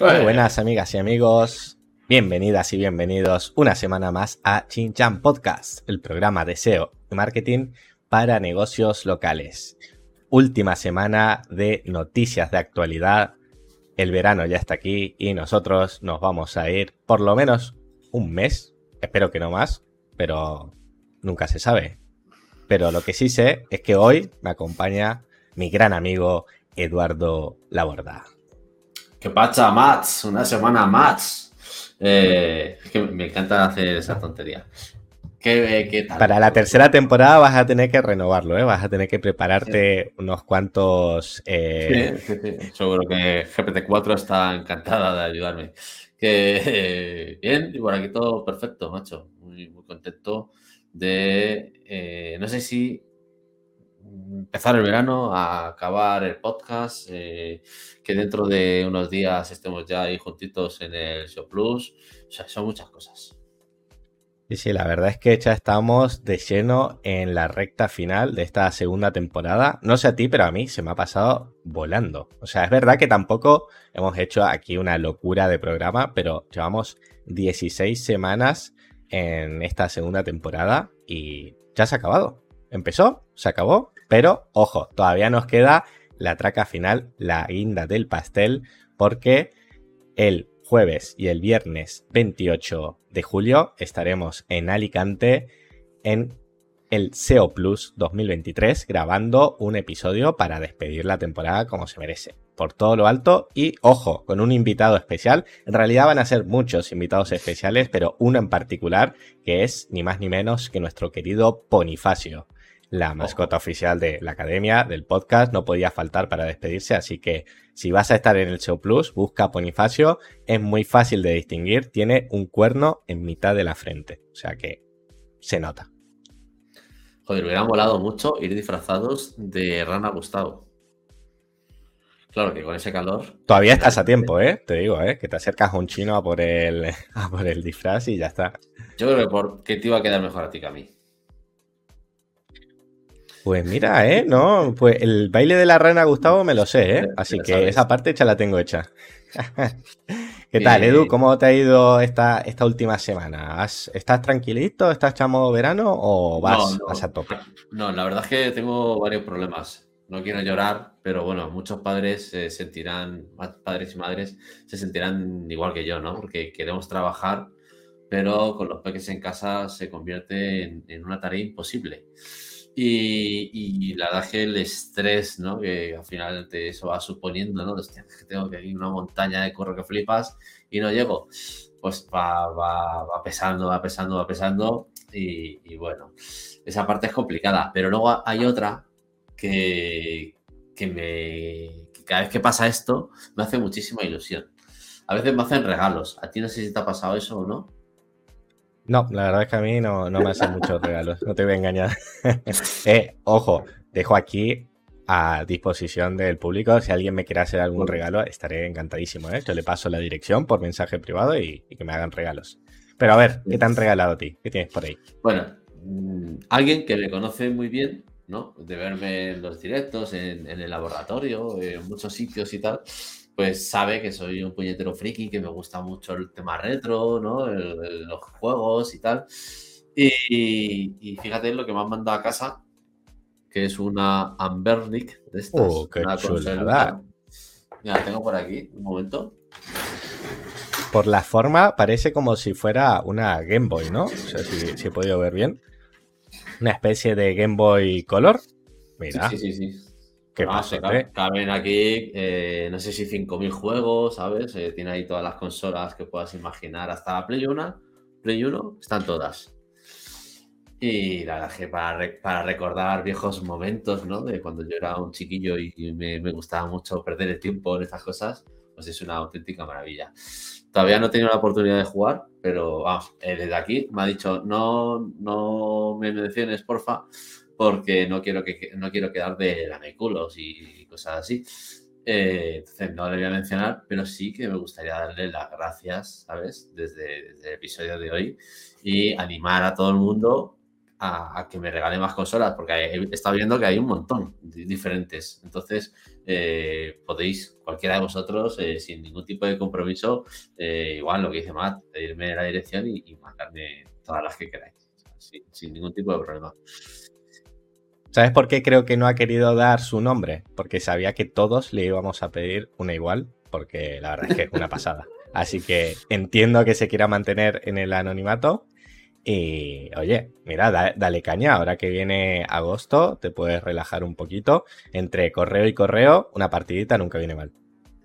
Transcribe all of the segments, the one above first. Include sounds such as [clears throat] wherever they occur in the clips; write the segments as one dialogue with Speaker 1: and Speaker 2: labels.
Speaker 1: Muy buenas amigas y amigos, bienvenidas y bienvenidos una semana más a Chinchan Podcast, el programa de SEO y marketing para negocios locales. Última semana de noticias de actualidad. El verano ya está aquí y nosotros nos vamos a ir por lo menos un mes, espero que no más, pero nunca se sabe. Pero lo que sí sé es que hoy me acompaña mi gran amigo Eduardo Laborda.
Speaker 2: ¿Qué pacha, Mats? Una semana más. Eh, es que me encanta hacer esa tontería.
Speaker 1: ¿Qué, tal? Para la tercera temporada vas a tener que renovarlo, ¿eh? Vas a tener que prepararte unos cuantos...
Speaker 2: Eh... Sí, sí, sí. Seguro que GPT-4 está encantada de ayudarme. Que bien, y por aquí todo perfecto, macho. Muy, muy contento de... Eh, no sé si empezar el verano, a acabar el podcast, eh, que dentro de unos días estemos ya ahí juntitos en el Show Plus. O sea, son muchas cosas.
Speaker 1: Sí, sí, la verdad es que ya estamos de lleno en la recta final de esta segunda temporada. No sé a ti, pero a mí se me ha pasado volando. O sea, es verdad que tampoco hemos hecho aquí una locura de programa, pero llevamos 16 semanas en esta segunda temporada y ya se ha acabado. Empezó, se acabó pero, ojo, todavía nos queda la traca final, la guinda del pastel, porque el jueves y el viernes 28 de julio estaremos en Alicante en el SEO Plus 2023 grabando un episodio para despedir la temporada como se merece. Por todo lo alto y ojo, con un invitado especial. En realidad van a ser muchos invitados especiales, pero uno en particular que es ni más ni menos que nuestro querido Bonifacio la mascota oficial de la academia, del podcast, no podía faltar para despedirse, así que si vas a estar en el Show Plus, busca Bonifacio, es muy fácil de distinguir, tiene un cuerno en mitad de la frente, o sea que se nota.
Speaker 2: Joder, hubiera molado mucho ir disfrazados de Rana Gustavo. Claro que con ese calor.
Speaker 1: Todavía estás a tiempo, ¿eh? Te digo, ¿eh? Que te acercas a un chino a por el, [laughs] a por el disfraz y ya está.
Speaker 2: Yo creo que, por, que te iba a quedar mejor a ti que a mí.
Speaker 1: Pues mira, ¿eh? No, pues el baile de la rana Gustavo me lo sé, ¿eh? Así que esa parte ya la tengo hecha. [laughs] ¿Qué tal, Edu? ¿Cómo te ha ido esta, esta última semana? ¿Estás tranquilito? ¿Estás chamo verano o vas, a tope?
Speaker 2: No, la verdad es que tengo varios problemas. No quiero llorar, pero bueno, muchos padres se sentirán, padres y madres se sentirán igual que yo, ¿no? Porque queremos trabajar, pero con los peques en casa se convierte en, en una tarea imposible. Y, la verdad es que el estrés, ¿no? Que al final te, eso va suponiendo, ¿no? tengo que ir una montaña de corro que flipas y no llego. Pues va, va, va pesando, va pesando, va pesando. Y, bueno, esa parte es complicada. Pero luego hay otra que, que me. Que cada vez que pasa esto, me hace muchísima ilusión. A veces me hacen regalos. ¿A ti no sé si te ha pasado eso o no?
Speaker 1: No, la verdad es que a mí no, me hacen muchos regalos, no te voy a engañar. [laughs] eh, ojo, dejo aquí a disposición del público. Si alguien me quiere hacer algún regalo, estaré encantadísimo. ¿eh? Yo le paso la dirección por mensaje privado y, que me hagan regalos. Pero a ver, ¿qué te han regalado a ti? ¿Qué tienes por ahí?
Speaker 2: Bueno, mm, alguien que me conoce muy bien, ¿no? De verme en los directos, en el laboratorio, en muchos sitios y tal pues sabe que soy un puñetero friki, que me gusta mucho el tema retro, ¿no? los juegos y tal. Y, fíjate lo que me han mandado a casa, que es una Ambernic de estas.
Speaker 1: Oh, qué chulada.
Speaker 2: Mira, la tengo por aquí, un momento.
Speaker 1: Por la forma parece como si fuera una Game Boy, ¿no? O sea, si, he podido ver bien. Una especie de Game Boy Color. Mira.
Speaker 2: Sí, sí, sí. ¿Qué caben aquí, eh, no sé si 5.000 juegos, ¿sabes? Eh, tiene ahí todas las consolas que puedas imaginar, hasta la Play 1, Play 1, están todas. Y la verdad que para, recordar viejos momentos, ¿no? De cuando yo era un chiquillo y me, gustaba mucho perder el tiempo en estas cosas, pues es una auténtica maravilla. Todavía no he tenido la oportunidad de jugar, pero vamos, eh, desde aquí me ha dicho, no, no me menciones, porfa, porque no quiero, que, no quiero quedar de lameculos y cosas así. Eh, entonces no le voy a mencionar, pero sí que me gustaría darle las gracias, ¿sabes? Desde, el episodio de hoy y animar a todo el mundo a, que me regale más consolas, porque he estado viendo que hay un montón diferentes. Entonces, eh, podéis, cualquiera de vosotros, eh, sin ningún tipo de compromiso, eh, igual lo que dice Matt, pedirme la dirección y, mandarme todas las que queráis, sin, ningún tipo de problema.
Speaker 1: ¿Sabes por qué creo que no ha querido dar su nombre? Porque sabía que todos le íbamos a pedir una igual, porque la verdad es que es una [laughs] pasada. Así que entiendo que se quiera mantener en el anonimato, y oye, mira, dale, caña, ahora que viene agosto, te puedes relajar un poquito. Entre correo y correo, una partidita nunca viene mal.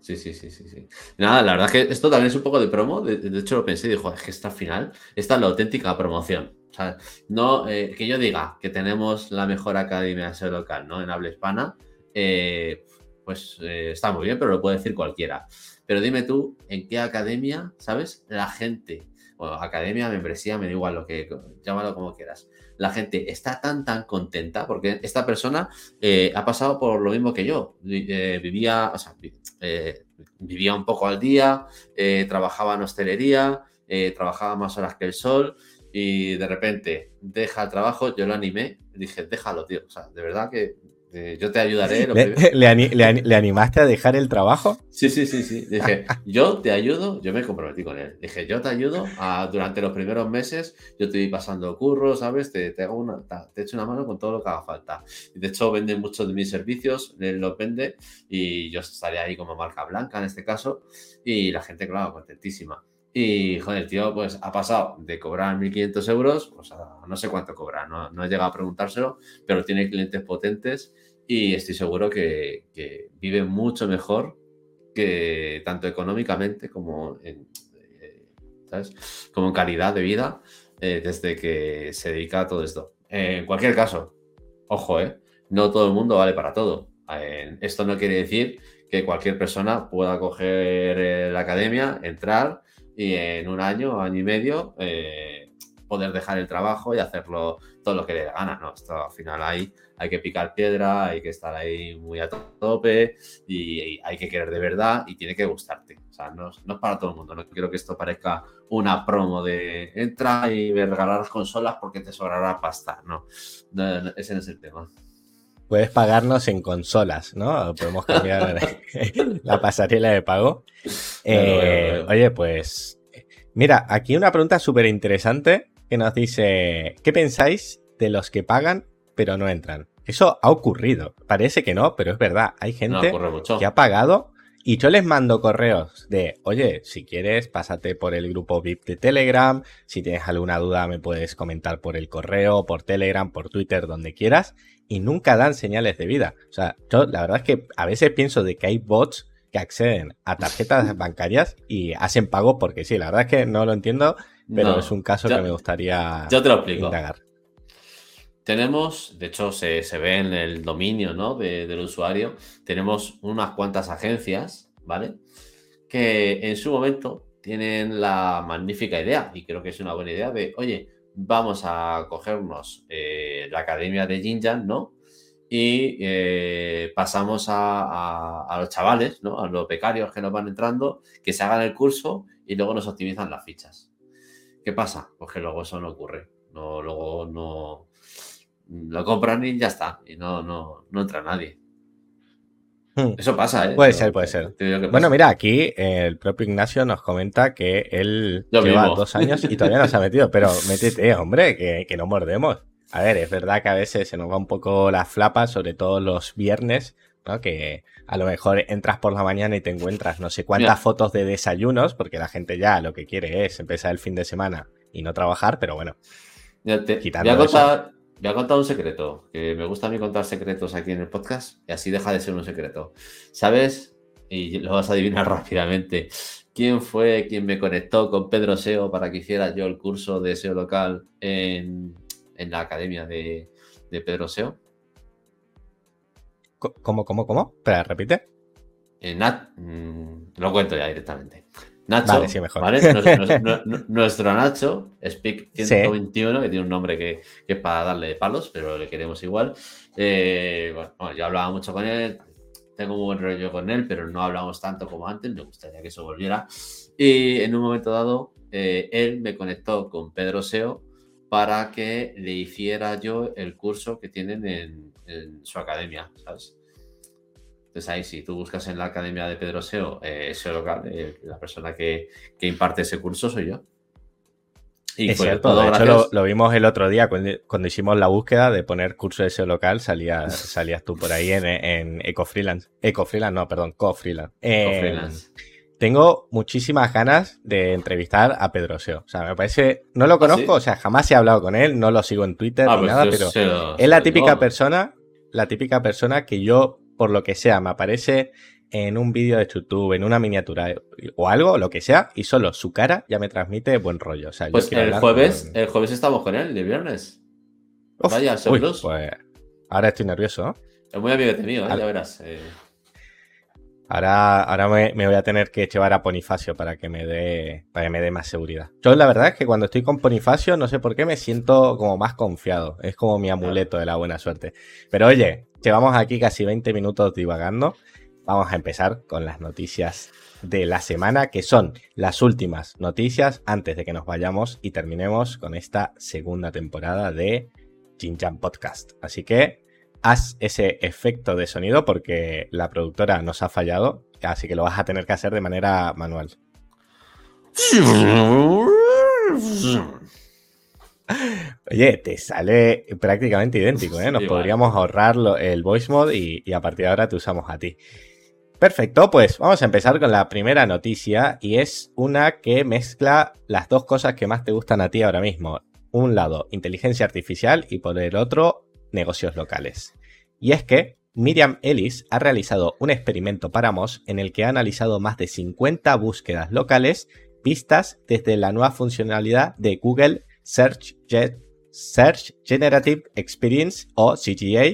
Speaker 2: Sí, sí, sí, sí, sí. Nada, la verdad es que esto también es un poco de promo. De, hecho, lo pensé y dijo, es que esta final, esta es la auténtica promoción. Sea, no eh, que yo diga que tenemos la mejor academia de local, ¿no? En habla hispana, eh, pues eh, está muy bien, pero lo puede decir cualquiera. Pero dime tú, ¿en qué academia, sabes? La gente bueno, academia, membresía, me da igual lo que, llámalo como quieras. La gente está tan, tan contenta porque esta persona ha pasado por lo mismo que yo. Vivía, o sea, vivía un poco al día, trabajaba en hostelería, trabajaba más horas que el sol y de repente deja el trabajo, yo lo animé, dije, déjalo, tío. O sea, de verdad que eh, yo te ayudaré. [laughs]
Speaker 1: ¿Le, animaste a dejar el trabajo?
Speaker 2: Sí, sí, sí, sí. Dije, [laughs] yo te ayudo, yo me comprometí con él. Dije, yo te ayudo a, durante los primeros meses, yo te voy pasando curros, ¿sabes? Te, te, hago una, te echo una mano con todo lo que haga falta. De hecho, vende muchos de mis servicios, él los vende y yo estaría ahí como marca blanca en este caso y la gente, claro, contentísima. Y, joder, tío, pues ha pasado de cobrar 1.500 euros, pues no sé cuánto cobra, no, no he llegado a preguntárselo, pero tiene clientes potentes y estoy seguro que, vive mucho mejor que tanto económicamente como en, eh, Como en calidad de vida eh, desde que se dedica a todo esto. en cualquier caso, ojo, eh, no todo el mundo vale para todo. esto no quiere decir que cualquier persona pueda coger la academia, entrar y en un año, año y medio, poder dejar el trabajo y hacerlo todo lo que le dé gana, ¿no? Esto al final hay, hay que picar piedra, hay que estar ahí muy a tope y, hay que querer de verdad y tiene que gustarte. O sea, no, no, es para todo el mundo. No quiero que esto parezca una promo de entra y regalar las consolas porque te sobrará pasta. No, ese no es el tema.
Speaker 1: Puedes pagarnos en consolas, ¿no? Podemos cambiar [laughs] la pasarela de pago. Eh, oye, pues Mira, aquí una pregunta súper interesante que nos dice, ¿qué pensáis de los que pagan pero no entran? Eso ha ocurrido. Parece que no, pero es verdad. Hay gente que ha pagado y yo les mando correos de, oye, si quieres, pásate por el grupo VIP de Telegram. Si tienes alguna duda, me puedes comentar por el correo, por Telegram, por Twitter, donde quieras. Y nunca dan señales de vida. O sea, yo la verdad es que a veces pienso de que hay bots que acceden a tarjetas [laughs] bancarias y hacen pago porque sí, la verdad es que no lo entiendo pero es un caso que me gustaría
Speaker 2: yo te lo explico. Tenemos, de hecho se, ve en el dominio ¿no? del usuario, tenemos unas cuantas agencias, ¿vale? Que en su momento tienen la magnífica idea, y creo que es una buena idea, de, oye, vamos a cogernos eh, la academia de Jinjan, ¿no? Y eh, pasamos a, a, los chavales, ¿no? A los becarios que nos van entrando, que se hagan el curso y luego nos optimizan las fichas. ¿Qué pasa? Pues que luego eso no ocurre. No, luego no lo compran y ya está. Y no, no, no entra nadie. Hmm. Eso pasa, ¿eh?
Speaker 1: Puede ser, puede ser. Bueno, mira, aquí el propio Ignacio nos comenta que él lleva dos años y todavía no se ha metido. Pero métete, hombre, que, que no mordemos. A ver, es verdad que a veces se nos va un poco la flapa, sobre todo los viernes, ¿no? Que a lo mejor entras por la mañana y te encuentras no sé cuántas fotos de desayunos, porque la gente ya lo que quiere es empezar el fin de semana y no trabajar, pero bueno.
Speaker 2: te, voy, a contar, voy, a contar, un secreto, que me gusta a mí contar secretos aquí en el podcast y así deja de ser un secreto. ¿Sabes? Y lo vas a adivinar [laughs] rápidamente. ¿Quién fue quien me conectó con Pedro SEO para que hiciera yo el curso de SEO local en, la academia de, de Pedro SEO?
Speaker 1: ¿Cómo, cómo, cómo? Espera, repite.
Speaker 2: Eh, Nat, mm, lo cuento ya directamente. Nacho, [laughs] Nuestro, Nacho, Speak 121, que tiene un nombre que, es para darle palos, pero le queremos igual. Eh, bueno, yo hablaba mucho con él, tengo un buen rollo con él, pero no hablamos tanto como antes, me gustaría que eso volviera. Y en un momento dado, eh, él me conectó con Pedro Seo para que le hiciera yo el curso que tienen en, su academia, ¿sabes? Entonces ahí si tú buscas en la academia de Pedro SEO, eh, SEO local, eh, la persona que, imparte ese curso soy yo.
Speaker 1: Y es cierto, de hecho lo, vimos el otro día cuando, hicimos la búsqueda de poner curso de SEO local, salías, [laughs] salías tú por ahí en, en Eco Freelance. Eco Freelance, no, perdón, Co Freelance. Freelance. Tengo muchísimas ganas de entrevistar a Pedro Seo. O sea, me parece. No lo ¿Ah, conozco, o sea, jamás he hablado con él, no lo sigo en Twitter ah, ni pues nada, pero es la típica persona, la típica persona que yo, por lo que sea, me aparece en un vídeo de YouTube, en una miniatura o algo, lo que sea, y solo su cara ya me transmite buen rollo. O sea,
Speaker 2: pues el jueves, el jueves estamos con él, de viernes.
Speaker 1: Vaya, uy, pues ahora estoy nervioso.
Speaker 2: Es muy amigo mío, ¿eh? ya verás. Eh.
Speaker 1: Ahora, ahora me, voy a tener que llevar a Bonifacio para que me dé para que me dé más seguridad. Yo la verdad es que cuando estoy con Bonifacio, no sé por qué me siento como más confiado. Es como mi amuleto de la buena suerte. Pero oye, llevamos aquí casi 20 minutos divagando. Vamos a empezar con las noticias de la semana, que son las últimas noticias antes de que nos vayamos y terminemos con esta segunda temporada de Chan Podcast. Así que haz ese efecto de sonido porque la productora nos ha fallado, así que lo vas a tener que hacer de manera manual. [laughs] Oye, te sale prácticamente idéntico, ¿eh? Nos podríamos ahorrar el voice mode y, y, a partir de ahora te usamos a ti. Perfecto, pues vamos a empezar con la primera noticia y es una que mezcla las dos cosas que más te gustan a ti ahora mismo. Un lado, inteligencia artificial y por el otro, negocios locales. Y es que Miriam Ellis ha realizado un experimento para Moz en el que ha analizado más de 50 búsquedas locales vistas desde la nueva funcionalidad de Google Search, Search Generative Experience o CGA.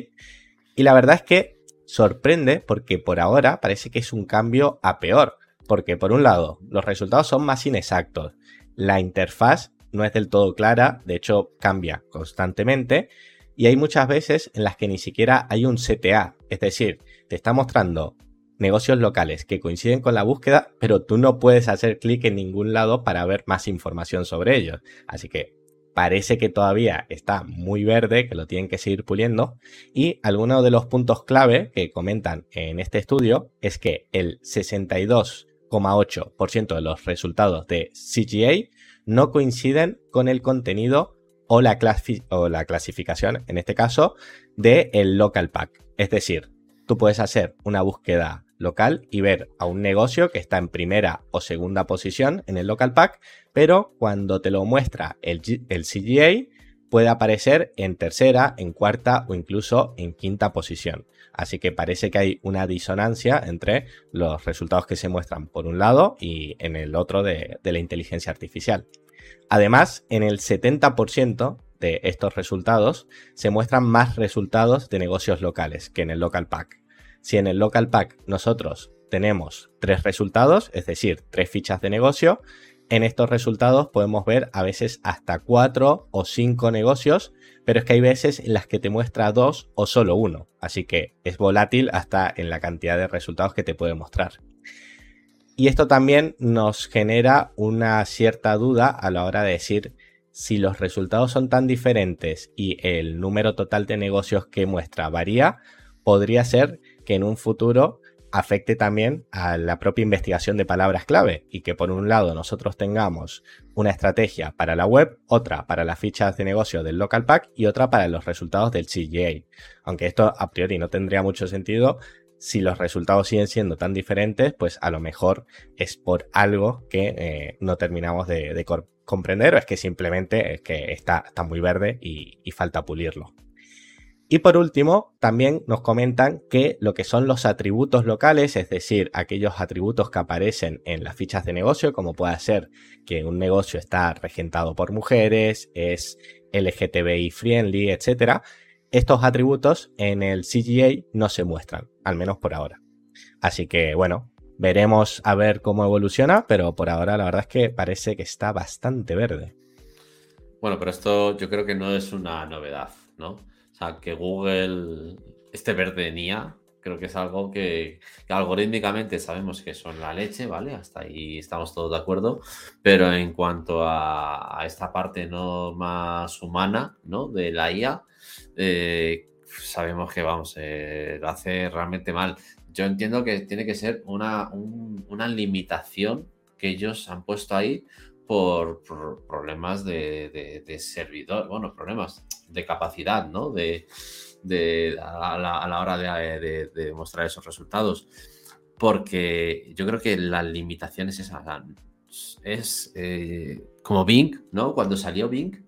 Speaker 1: Y la verdad es que sorprende porque por ahora parece que es un cambio a peor. Porque por un lado, los resultados son más inexactos. La interfaz no es del todo clara, de hecho cambia constantemente y hay muchas veces en las que ni siquiera hay un CTA, es decir, te está mostrando negocios locales que coinciden con la búsqueda, pero tú no puedes hacer clic en ningún lado para ver más información sobre ellos. Así que parece que todavía está muy verde, que lo tienen que seguir puliendo. Y algunos de los puntos clave que comentan en este estudio es que el 62,8% de los resultados de CGA no coinciden con el contenido o la, clasificación, en este caso, del el local pack. Es decir, tú puedes hacer una búsqueda local y ver a un negocio que está en primera o segunda posición en el local pack, pero cuando te lo muestra el, el CGA puede aparecer en tercera, en cuarta o incluso en quinta posición. Así que parece que hay una disonancia entre los resultados que se muestran por un lado y en el otro de la inteligencia artificial. Además, en el 70% de estos resultados se muestran más resultados de negocios locales que en el local pack. Si en el local pack nosotros tenemos tres resultados, es decir, tres fichas de negocio, en estos resultados podemos ver a veces hasta cuatro o cinco negocios, pero es que hay veces en las que te muestra dos o solo uno, así que es volátil hasta en la cantidad de resultados que te puede mostrar. Y esto también nos genera una cierta duda a la hora de decir si los resultados son tan diferentes y el número total de negocios que muestra varía, podría ser que en un futuro afecte también a la propia investigación de palabras clave y que por un lado nosotros tengamos una estrategia para la web, otra para las fichas de negocio del local pack y otra para los resultados del CGA. Aunque esto a priori no tendría mucho sentido si los resultados siguen siendo tan diferentes, pues a lo mejor es por algo que eh, no terminamos de, comprender o es que simplemente es que está, está muy verde y, y, falta pulirlo. Y por último, también nos comentan que lo que son los atributos locales, es decir, aquellos atributos que aparecen en las fichas de negocio, como puede ser que un negocio está regentado por mujeres, es LGTBI friendly, etcétera, estos atributos en el CGA no se muestran, al menos por ahora. Así que bueno, veremos a ver cómo evoluciona, pero por ahora la verdad es que parece que está bastante verde.
Speaker 2: Bueno, pero esto yo creo que no es una novedad, ¿no? Sea, que Google esté verde en IA, Creo que es algo que, algorítmicamente sabemos que son la leche, ¿vale? Hasta ahí estamos todos de acuerdo. Pero en cuanto a, esta parte no más humana, ¿no? De la IA, eh, sabemos que, vamos, eh, lo hace realmente mal. Yo entiendo que tiene que ser una, una limitación que ellos han puesto ahí por, problemas de, servidor, bueno, problemas de capacidad, ¿no? De, a, la, hora de, mostrar esos resultados. Porque yo creo que la limitación es esa. Es eh, como Bing, ¿no? Cuando salió Bing,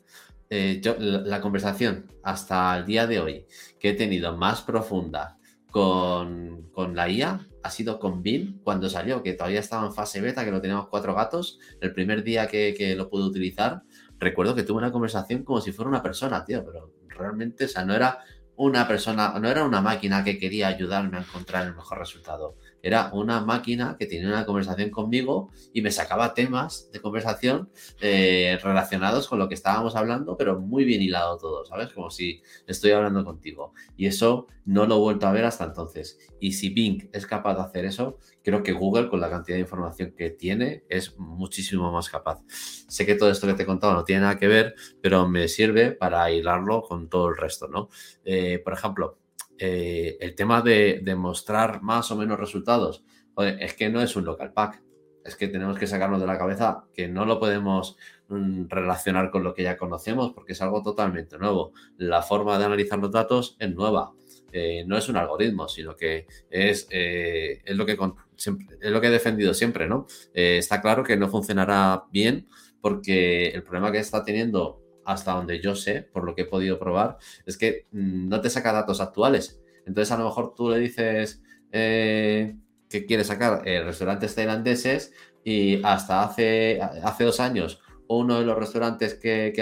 Speaker 2: eh, yo, la, conversación hasta el día de hoy que he tenido más profunda con, con la IA ha sido con Bing cuando salió, que todavía estaba en fase beta, que lo teníamos cuatro gatos. El primer día que, lo pude utilizar, recuerdo que tuve una conversación como si fuera una persona, tío, pero realmente, o sea, no era una persona, no era una máquina que quería ayudarme a encontrar el mejor resultado. Era una máquina que tenía una conversación conmigo y me sacaba temas de conversación eh, relacionados con lo que estábamos hablando, pero muy bien hilado todo, ¿sabes? Como si estoy hablando contigo. Y eso no lo he vuelto a ver hasta entonces. Y si Bing es capaz de hacer eso, creo que Google, con la cantidad de información que tiene, es muchísimo más capaz. Sé que todo esto que te he contado no tiene nada que ver, pero me sirve para hilarlo con todo el resto, ¿no? Eh, por ejemplo, eh, el tema de, mostrar más o menos resultados, es que no es un local pack. Es que tenemos que sacarnos de la cabeza que no lo podemos mm, relacionar con lo que ya conocemos porque es algo totalmente nuevo. La forma de analizar los datos es nueva. Eh, no es un algoritmo, sino que es, eh, es, lo, que es lo que he defendido siempre, ¿no? está claro que no funcionará bien porque el problema que está teniendo hasta donde yo sé, por lo que he podido probar, es que mm, no te saca datos actuales. Entonces, a lo mejor tú le dices eh, que quieres sacar eh, restaurantes tailandeses y hasta hace, hace dos años uno de los restaurantes que,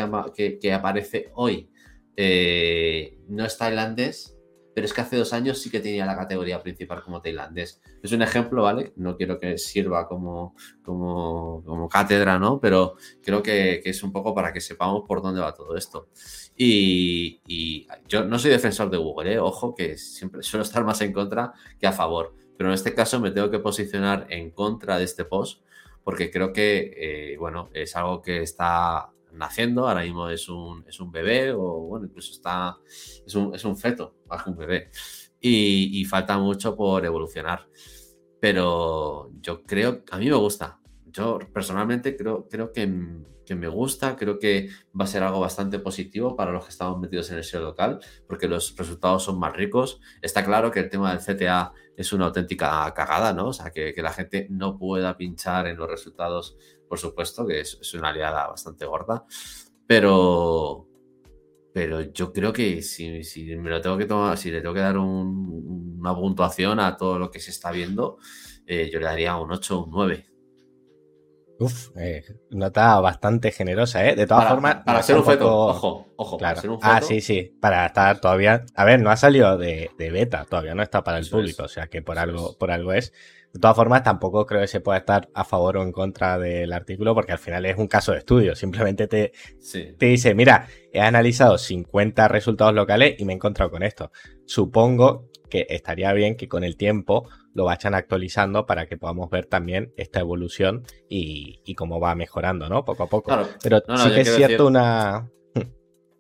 Speaker 2: que, aparece hoy eh, no es tailandés, pero es que hace dos años sí que tenía la categoría principal como tailandés. Es un ejemplo, ¿vale? No quiero que sirva como, como, como cátedra, ¿no? Pero creo que, es un poco para que sepamos por dónde va todo esto. Y, yo no soy defensor de Google, ¿eh? Ojo, que siempre [laughs] suelo estar más en contra que a favor. Pero en este caso me tengo que posicionar en contra de este post porque creo que, eh, bueno, es algo que está naciendo, ahora mismo es un, es un bebé o bueno, incluso está, es un, es un feto, más [laughs] un bebé. Y, falta mucho por evolucionar. Pero yo creo, a mí me gusta. Yo personalmente creo, creo que, que, me gusta, creo que va a ser algo bastante positivo para los que estamos metidos en el SEO local, porque los resultados son más ricos. Está claro que el tema del CTA es una auténtica cagada, ¿no? O sea, que, que la gente no pueda pinchar en los resultados por supuesto, que es, una aliada bastante gorda, pero, pero yo creo que si, si, me lo tengo que tomar, si le tengo que dar una puntuación a todo lo que se está viendo, eh, yo le daría un 8 o un 9.
Speaker 1: Uf, eh, nota bastante generosa, ¿eh? De todas formas.
Speaker 2: Para ser un feto, ojo, ojo.
Speaker 1: Claro. Ah, sí, sí. Para estar todavía. A ver, no ha salido de, beta, todavía no está para el público, o sea que por algo, por algo es. De todas formas, tampoco creo que se pueda estar a favor o en contra del artículo porque al final es un caso de estudio. Simplemente te, te dice, mira, he analizado 50 resultados locales y me he encontrado con esto. Supongo que estaría bien que con el tiempo lo vayan actualizando para que podamos ver también esta evolución y, cómo va mejorando, ¿no? Poco a poco. Pero sí que es cierto una...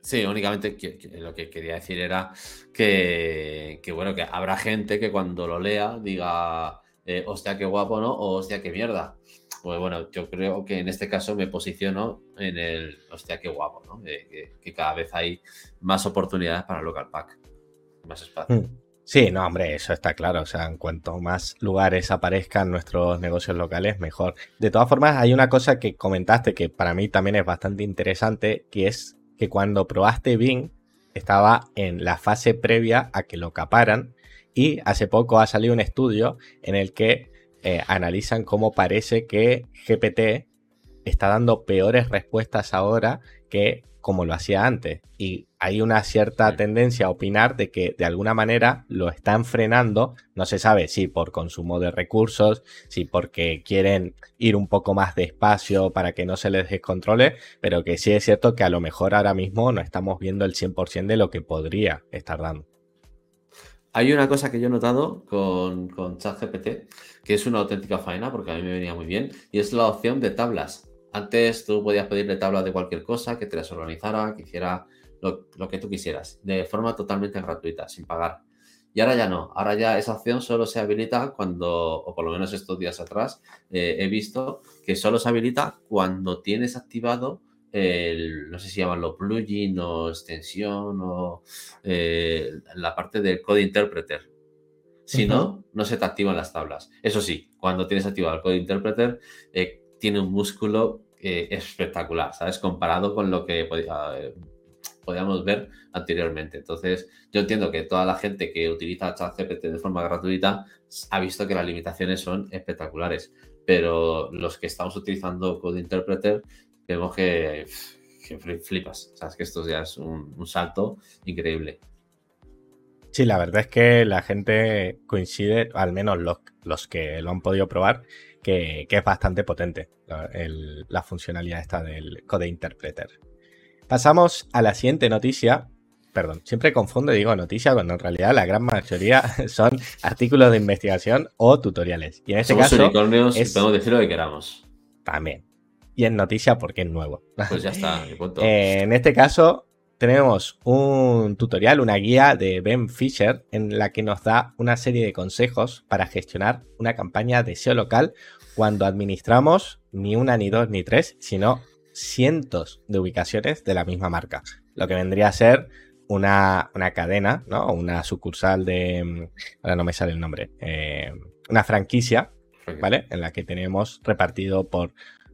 Speaker 2: Sí, únicamente lo que quería decir era que, que, bueno, que habrá gente que cuando lo lea diga, eh, hostia, qué guapo, ¿no? O hostia, qué mierda. Pues bueno, yo creo que en este caso me posiciono en el, hostia, qué guapo, ¿no? que, cada vez hay más oportunidades para local pack, más espacio. Hmm.
Speaker 1: Sí, no, hombre, eso está claro. O sea, en cuanto más lugares aparezcan nuestros negocios locales, mejor. De todas formas, hay una cosa que comentaste que para mí también es bastante interesante, que es que cuando probaste Bing, estaba en la fase previa a que lo caparan y hace poco ha salido un estudio en el que eh, analizan cómo parece que GPT está dando peores respuestas ahora que como lo hacía antes. Y hay una cierta tendencia a opinar de que de alguna manera lo están frenando. No se sabe si por consumo de recursos, si porque quieren ir un poco más despacio para que no se les descontrole, pero que sí es cierto que a lo mejor ahora mismo no estamos viendo el 100% de lo que podría estar dando.
Speaker 2: Hay una cosa que yo he notado con, con ChatGPT, que es una auténtica faena, porque a mí me venía muy bien, y es la opción de tablas. Antes tú podías pedirle tablas de cualquier cosa, que te las organizara, que hiciera lo, que tú quisieras, de forma totalmente gratuita, sin pagar. Y ahora ya no, ahora ya esa opción solo se habilita cuando, o por lo menos estos días atrás, eh, he visto que solo se habilita cuando tienes activado el, no sé si llamarlo plugin o extensión o eh, la parte del code interpreter. Si no, no se te activan las tablas. Eso sí, cuando tienes activado el code interpreter, eh, tiene un músculo eh, espectacular, ¿sabes? Comparado con lo que podíamos ver anteriormente. Entonces, yo entiendo que toda la gente que utiliza ChatGPT de forma gratuita ha visto que las limitaciones son espectaculares, pero los que estamos utilizando Code Interpreter vemos que, flipas. O que esto ya es un, salto increíble.
Speaker 1: Sí, la verdad es que la gente coincide, al menos los, los que lo han podido probar, que, es bastante potente la, funcionalidad esta del Code Interpreter. Pasamos a la siguiente noticia. Perdón, siempre confundo y digo noticia cuando en realidad la gran mayoría [laughs] son artículos de investigación o tutoriales. Y en este caso.
Speaker 2: Unicornios es... podemos decir lo que queramos.
Speaker 1: También y es noticia porque es nuevo.
Speaker 2: Pues ya [laughs] está,
Speaker 1: eh, en este caso, tenemos un tutorial, una guía de Ben Fisher en la que nos da una serie de consejos para gestionar una campaña de SEO local cuando administramos ni una, ni dos, ni tres, sino cientos de ubicaciones de la misma marca. Lo que vendría a ser una, cadena, ¿no? Una sucursal de. Ahora no me sale el nombre. Eh, una franquicia, ¿vale? En la que tenemos repartido por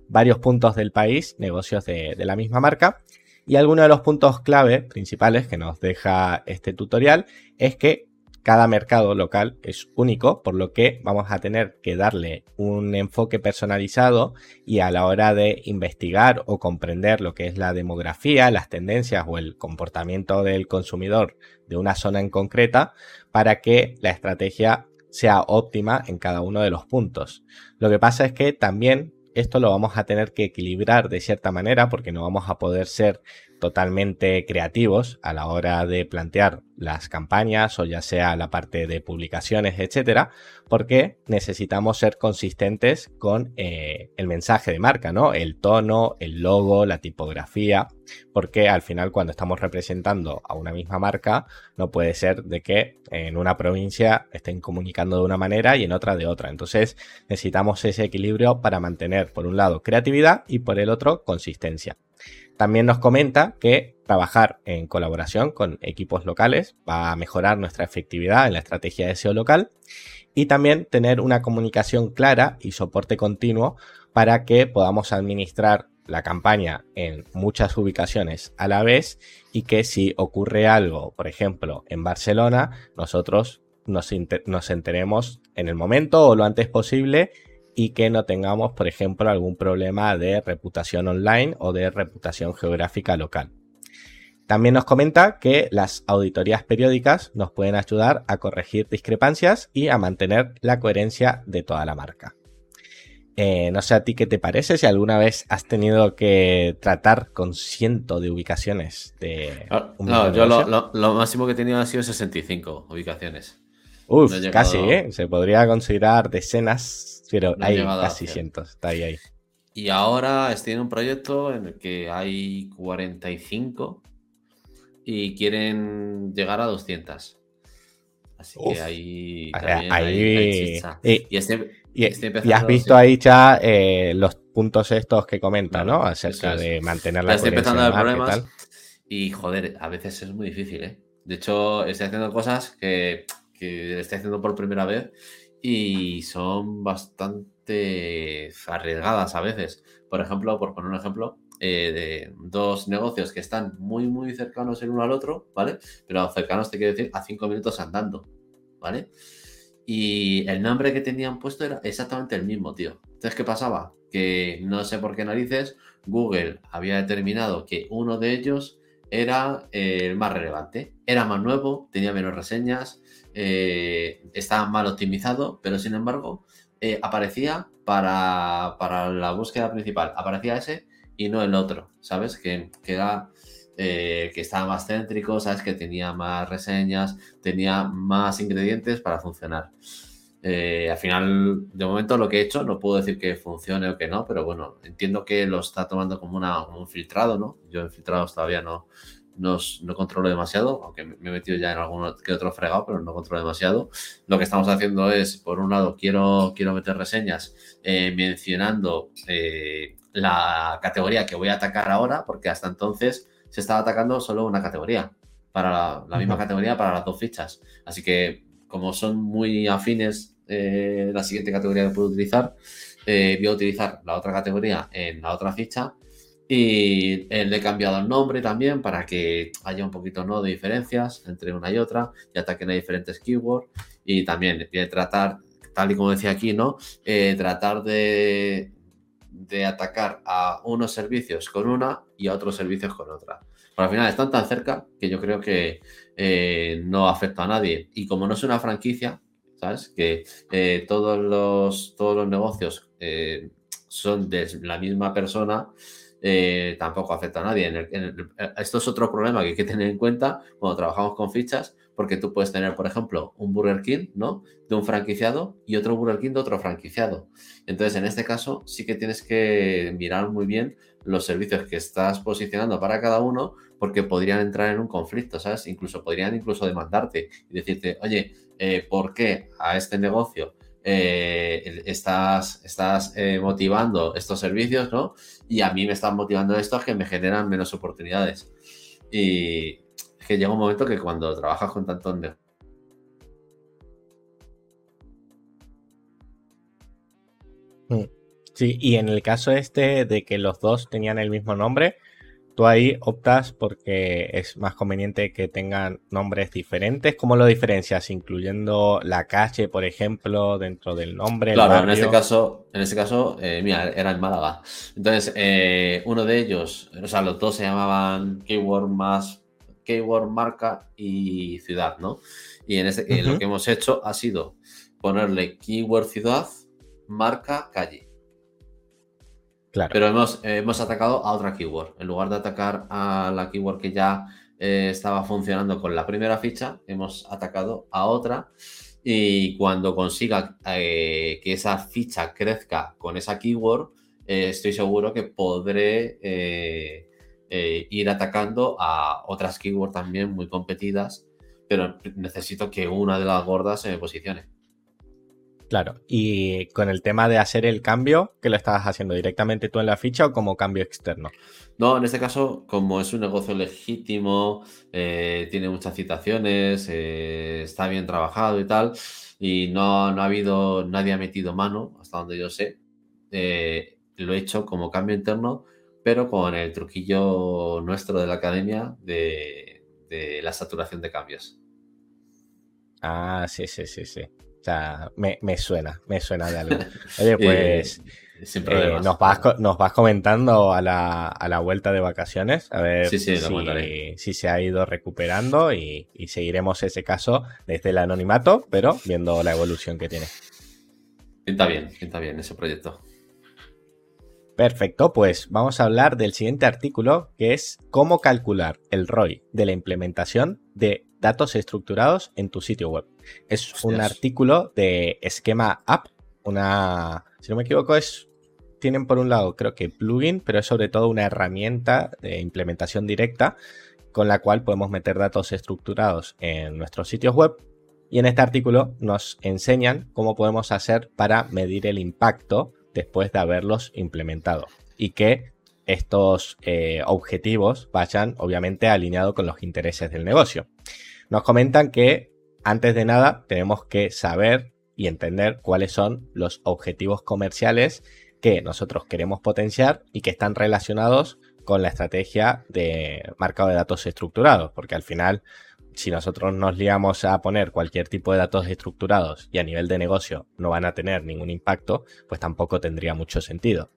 Speaker 1: varios puntos del país, negocios de, la misma marca. Y alguno de los puntos clave principales que nos deja este tutorial es que cada mercado local es único, por lo que vamos a tener que darle un enfoque personalizado y a la hora de investigar o comprender lo que es la demografía, las tendencias o el comportamiento del consumidor de una zona en concreta para que la estrategia sea óptima en cada uno de los puntos. Lo que pasa es que también esto lo vamos a tener que equilibrar de cierta manera porque no vamos a poder ser totalmente creativos a la hora de plantear las campañas o ya sea la parte de publicaciones, etcétera, porque necesitamos ser consistentes con eh, el mensaje de marca, ¿no? El tono, el logo, la tipografía, porque al final cuando estamos representando a una misma marca, no puede ser de que en una provincia estén comunicando de una manera y en otra de otra. Entonces necesitamos ese equilibrio para mantener, por un lado, creatividad y por el otro, consistencia. También nos comenta que trabajar en colaboración con equipos locales va a mejorar nuestra efectividad en la estrategia de SEO local y también tener una comunicación clara y soporte continuo para que podamos administrar la campaña en muchas ubicaciones a la vez y que si ocurre algo, por ejemplo, en Barcelona, nosotros nos, nos enteremos en el momento o lo antes posible y que no tengamos, por ejemplo, algún problema de reputación online o de reputación geográfica local. También nos comenta que las auditorías periódicas nos pueden ayudar a corregir discrepancias y a mantener la coherencia de toda la marca. Eh, no sé a ti qué te parece, si alguna vez has tenido que tratar con cientos de ubicaciones de...
Speaker 2: Ah, no, yo lo, máximo que he tenido ha sido 65 ubicaciones.
Speaker 1: Uf, casi, ¿eh? Se podría considerar decenas pero hay casi cientos, está ahí, ahí.
Speaker 2: Y ahora estoy en un proyecto en el que hay 45 y quieren llegar a 200. Así que ahí, también hay,
Speaker 1: y, has visto ahí ya eh, los puntos estos que comenta, ¿no? Acerca de mantener la
Speaker 2: Estoy empezando a problemas. Y joder, a veces es muy difícil, ¿eh? De hecho, estoy haciendo cosas que, que estoy haciendo por primera vez y son bastante arriesgadas a veces. Por ejemplo, por poner un ejemplo, eh, de dos negocios que están muy, muy cercanos el uno al otro, ¿vale? Pero cercanos te quiero decir a cinco minutos andando, ¿vale? Y el nombre que tenían puesto era exactamente el mismo, tío. Entonces, ¿qué pasaba? Que no sé por qué narices, Google había determinado que uno de ellos era el más relevante. Era más nuevo, tenía menos reseñas, eh, estaba mal optimizado, pero sin embargo eh, aparecía para, la búsqueda principal, aparecía ese y no el otro, ¿sabes? Que, que eh, estaba más céntrico, ¿sabes? Que tenía más reseñas, tenía más ingredientes para funcionar. Eh, al final, de momento, lo que he hecho, no puedo decir que funcione o que no, pero bueno, entiendo que lo está tomando como, una, un filtrado, ¿no? Yo en filtrados todavía no, no, controlo demasiado, aunque me he metido ya en algún que otro fregado, pero no controlo demasiado. Lo que estamos haciendo es, por un lado, quiero, quiero meter reseñas eh, mencionando la categoría que voy a atacar ahora, porque hasta entonces se estaba atacando solo una categoría, para la, misma categoría para las dos fichas. Así que, como son muy afines eh, la siguiente categoría que puedo utilizar, eh, voy a utilizar la otra categoría en la otra ficha y le he cambiado el nombre también para que haya un poquito ¿no? de diferencias entre una y otra y ataquen a diferentes keywords. Y también a tratar, tal y como decía aquí, ¿no? Eh, tratar de, de atacar a unos servicios con una y a otros servicios con otra. Pero al final están tan cerca que yo creo que eh, no afecta a nadie. Y como no es una franquicia, ¿sabes? Que eh, todos, los, todos los negocios eh, son de la misma persona, tampoco afecta a nadie. esto es otro problema que hay que tener en cuenta cuando trabajamos con fichas, porque tú puedes tener, por ejemplo, un Burger King, ¿no? De un franquiciado y otro Burger King de otro franquiciado. Entonces, en este caso, sí que tienes que mirar muy bien los servicios que estás posicionando para cada uno, porque podrían entrar en un conflicto, ¿sabes? Incluso podrían incluso demandarte y decirte, oye, eh, ¿por qué a este negocio eh, estás, estás eh, motivando estos servicios, ¿no? Y a mí me están motivando estos que me generan menos oportunidades. Y, que llega un momento que cuando trabajas con tantos
Speaker 1: mm. Sí, y en el caso este de que los dos tenían el mismo nombre, tú ahí optas porque es más conveniente que tengan nombres diferentes. ¿Cómo lo diferencias? Incluyendo la calle, por ejemplo, dentro del nombre.
Speaker 2: Claro, en este caso, en este caso, eh, mira, era en Málaga. Entonces, eh, uno de ellos, o sea, los dos se llamaban Keyword más keyword, marca y ciudad, ¿no? Y en este, lo que hemos hecho ha sido ponerle keyword ciudad, marca, calle. Pero hemos, hemos atacado a otra keyword. En lugar de atacar a la keyword que ya eh, estaba funcionando con la primera ficha, hemos atacado a otra. Y cuando consiga eh, que esa ficha crezca con esa keyword, eh, estoy seguro que podré ir atacando a otras keywords también muy competidas, pero necesito que una de las gordas se me posicione.
Speaker 1: Claro, y con el tema de hacer el cambio, ¿qué lo estabas haciendo directamente tú en la ficha o como cambio externo?
Speaker 2: No, en este caso, como es un negocio legítimo, eh, tiene muchas citaciones, eh, está bien trabajado y tal, y no, no, ha habido, nadie ha metido mano, hasta donde yo sé, lo he hecho como cambio interno pero con el truquillo nuestro de la academia de, la saturación de cambios.
Speaker 1: Ah, sí, sí, sí, sí. O sea, me, suena, me suena de algo. Oye, [laughs] pues eh, nos, vas, nos vas comentando a la, vuelta de vacaciones, a ver si, se ha ido recuperando y, y, seguiremos ese caso desde el anonimato, pero viendo la evolución que tiene.
Speaker 2: Pinta bien, pinta bien ese proyecto.
Speaker 1: Perfecto, pues vamos a hablar del siguiente artículo que es cómo calcular el ROI de la implementación de datos estructurados en tu sitio web. Es un artículo de esquema app, una, si no me equivoco, es, tienen por un lado creo que plugin, pero es sobre todo una herramienta de implementación directa con la cual podemos meter datos estructurados en nuestros sitios web. Y en este artículo nos enseñan cómo podemos hacer para medir el impacto después de haberlos implementado y que estos eh, objetivos vayan obviamente alineados con los intereses del negocio. Nos comentan que antes de nada tenemos que saber y entender cuáles son los objetivos comerciales que nosotros queremos potenciar y que están relacionados con la estrategia de marcado de datos estructurados, porque al final si nosotros nos liamos a poner cualquier tipo de datos estructurados y a nivel de negocio no van a tener ningún impacto, pues tampoco tendría mucho sentido.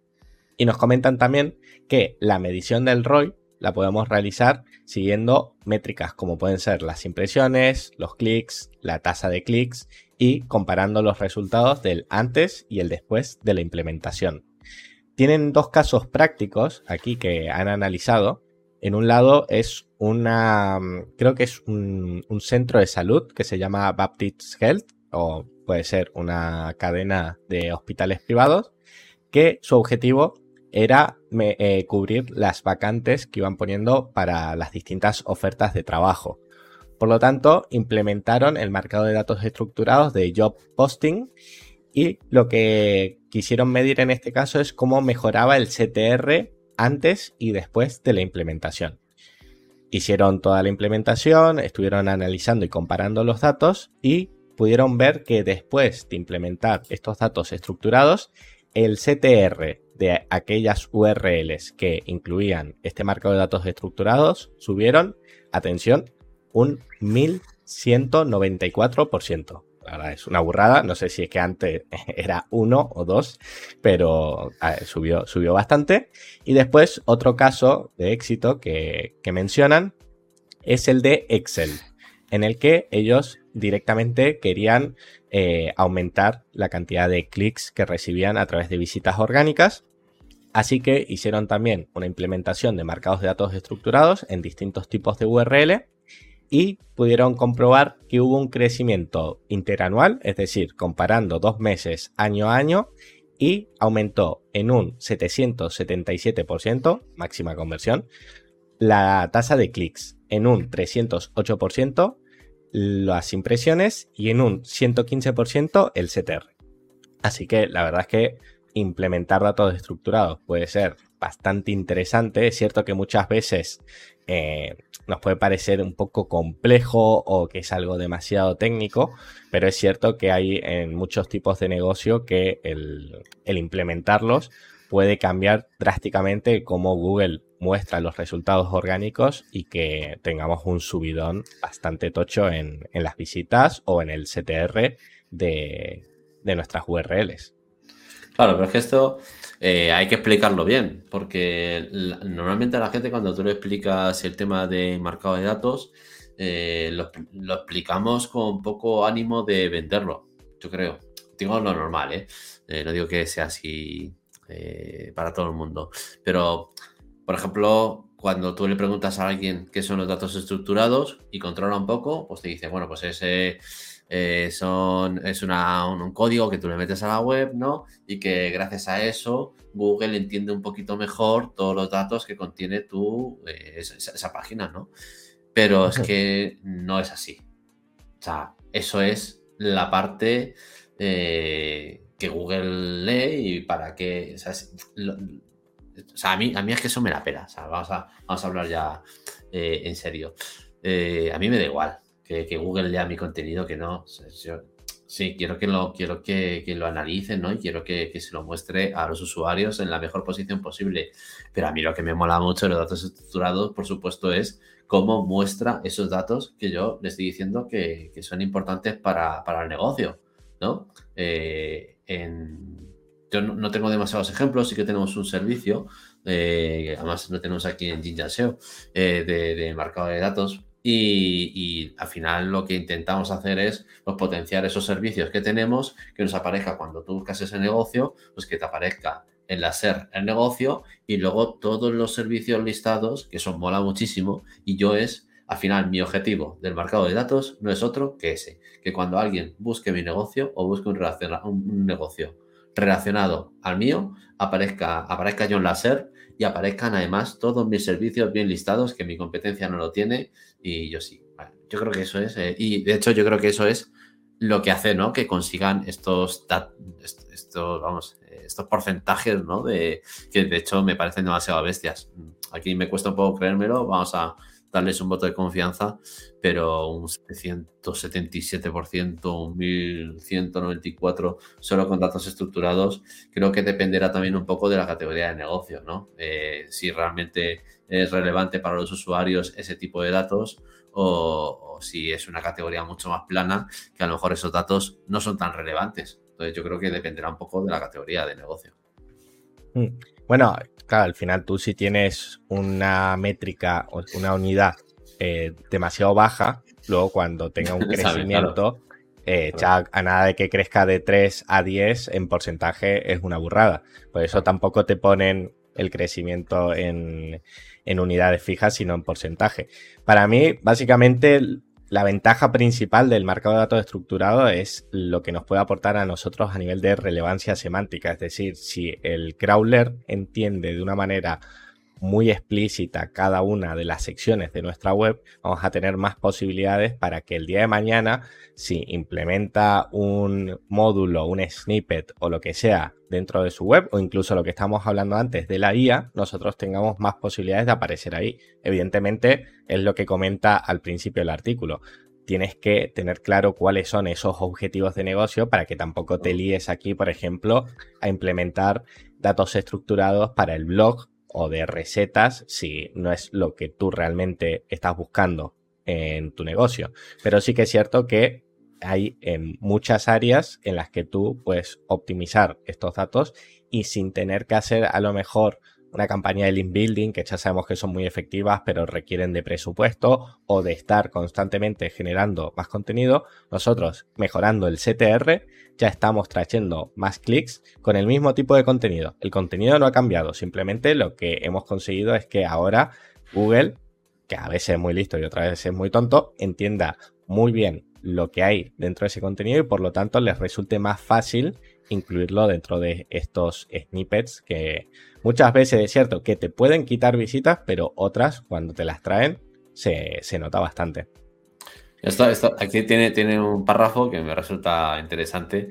Speaker 1: Y nos comentan también que la medición del ROI la podemos realizar siguiendo métricas como pueden ser las impresiones, los clics, la tasa de clics y comparando los resultados del antes y el después de la implementación. Tienen dos casos prácticos aquí que han analizado En un lado es una, creo que es un, centro de salud que se llama Baptist Health, o puede ser una cadena de hospitales privados, que su objetivo era eh, cubrir las vacantes que iban poniendo para las distintas ofertas de trabajo. Por lo tanto, implementaron el marcado de datos estructurados de job posting y lo que quisieron medir en este caso es cómo mejoraba el CTR antes y después de la implementación. Hicieron toda la implementación, estuvieron analizando y comparando los datos y pudieron ver que después de implementar estos datos estructurados, el CTR de aquellas URLs que incluían este marco de datos estructurados subieron, atención, un 1194%. La verdad es una burrada, no sé si es que antes [laughs] era uno o dos, pero subió, subió bastante. Y después otro caso de éxito que, mencionan es el de Excel, en el que ellos directamente querían eh, aumentar la cantidad de clics que recibían a través de visitas orgánicas. Así que hicieron también una implementación de marcados de datos estructurados en distintos tipos de URL y pudieron comprobar que hubo un crecimiento interanual, es decir, comparando dos meses año a año, y aumentó en un 777%, máxima conversión, la tasa de clics, en un 308% las impresiones y en un 115% el CTR. Así que la verdad es que implementar datos estructurados puede ser bastante interesante. Es cierto que muchas veces eh, nos puede parecer un poco complejo o que es algo demasiado técnico, pero es cierto que hay en muchos tipos de negocio que el, implementarlos puede cambiar drásticamente cómo Google muestra los resultados orgánicos y que tengamos un subidón bastante tocho en, las visitas o en el CTR de, de nuestras URLs.
Speaker 2: Claro, pero es que esto eh, hay que explicarlo bien, porque normalmente a la gente cuando tú le explicas el tema de marcado de datos, eh, lo, explicamos con poco ánimo de venderlo, yo creo. Digo lo normal, ¿eh? ¿eh? no digo que sea así para todo el mundo, pero, por ejemplo, cuando tú le preguntas a alguien qué son los datos estructurados y controla un poco, pues te dice, bueno, pues ese eh, son, es un, código que tú le metes a la web, ¿no? Y que gracias a eso Google entiende un poquito mejor todos los datos que contiene tu, eh, esa, página, ¿no? Pero es que no es así. O sea, eso es la parte eh, que Google lee y para qué... O sea, a, mí, a mí es que eso me la pela. O sea, vamos a, vamos a hablar ya en serio. a mí me da igual que, Google lea mi contenido, que no. sí, quiero que lo, quiero que, lo analicen, ¿no? Y quiero que, se lo muestre a los usuarios en la mejor posición posible. Pero a mí lo que me mola mucho de los datos estructurados, por supuesto, es cómo muestra esos datos que yo le estoy diciendo que, son importantes para, el negocio, ¿no? Eh, yo no, tengo demasiados ejemplos, sí que tenemos un servicio, eh, además lo tenemos aquí en Jinja SEO, eh, de, de marcado de datos y, al final lo que intentamos hacer es pues, potenciar esos servicios que tenemos, que nos aparezca cuando tú buscas ese negocio, pues que te aparezca en la SER el negocio y luego todos los servicios listados, que son mola muchísimo, y yo es, al final, mi objetivo del marcado de datos no es otro que ese, que cuando alguien busque mi negocio o busque un, un negocio relacionado al mío, aparezca, aparezca yo en la SER y aparezcan además todos mis servicios bien listados, que mi competencia no lo tiene y yo sí. yo creo que eso es, eh, y de hecho yo creo que eso es lo que hace, ¿no? Que consigan estos, estos, vamos, estos porcentajes, ¿no? De, que de hecho me parecen demasiado bestias. Aquí me cuesta un poco creérmelo, vamos a darles un voto de confianza, pero un 777%, un 1194 solo con datos estructurados, creo que dependerá también un poco de la categoría de negocio, ¿no? Eh, si realmente es relevante para los usuarios ese tipo de datos o, si es una categoría mucho más plana, que a lo mejor esos datos no son tan relevantes. Entonces yo creo que dependerá un poco de la categoría de negocio.
Speaker 1: Mm. Bueno, claro, al final tú si tienes una métrica o una unidad eh, demasiado baja, luego cuando tenga un [laughs] crecimiento, eh, ya a nada de que crezca de 3 a 10 en porcentaje es una burrada. Por eso tampoco te ponen el crecimiento en, en unidades fijas, sino en porcentaje. Para mí, básicamente, la ventaja principal del marcado de datos estructurado es lo que nos puede aportar a nosotros a nivel de relevancia semántica. Es decir, si el crawler entiende de una manera muy explícita cada una de las secciones de nuestra web, vamos a tener más posibilidades para que el día de mañana, si implementa un módulo, un snippet o lo que sea dentro de su web, o incluso lo que estamos hablando antes de la IA, nosotros tengamos más posibilidades de aparecer ahí. Evidentemente, es lo que comenta al principio del artículo tienes que tener claro cuáles son esos objetivos de negocio para que tampoco te líes aquí, por ejemplo, a implementar datos estructurados para el blog o de recetas si no es lo que tú realmente estás buscando en tu negocio. Pero sí que es cierto que hay en muchas áreas en las que tú puedes optimizar estos datos y sin tener que hacer a lo mejor una campaña de link building que ya sabemos que son muy efectivas pero requieren de presupuesto o de estar constantemente generando más contenido, nosotros mejorando el CTR ya estamos trayendo más clics con el mismo tipo de contenido. El contenido no ha cambiado, simplemente lo que hemos conseguido es que ahora Google, que a veces es muy listo y otras veces es muy tonto, entienda muy bien lo que hay dentro de ese contenido y por lo tanto les resulte más fácil incluirlo dentro de estos snippets que muchas veces es cierto que te pueden quitar visitas, pero otras cuando te las traen se, nota bastante.
Speaker 2: Esto, aquí tiene, tiene un párrafo que me resulta interesante,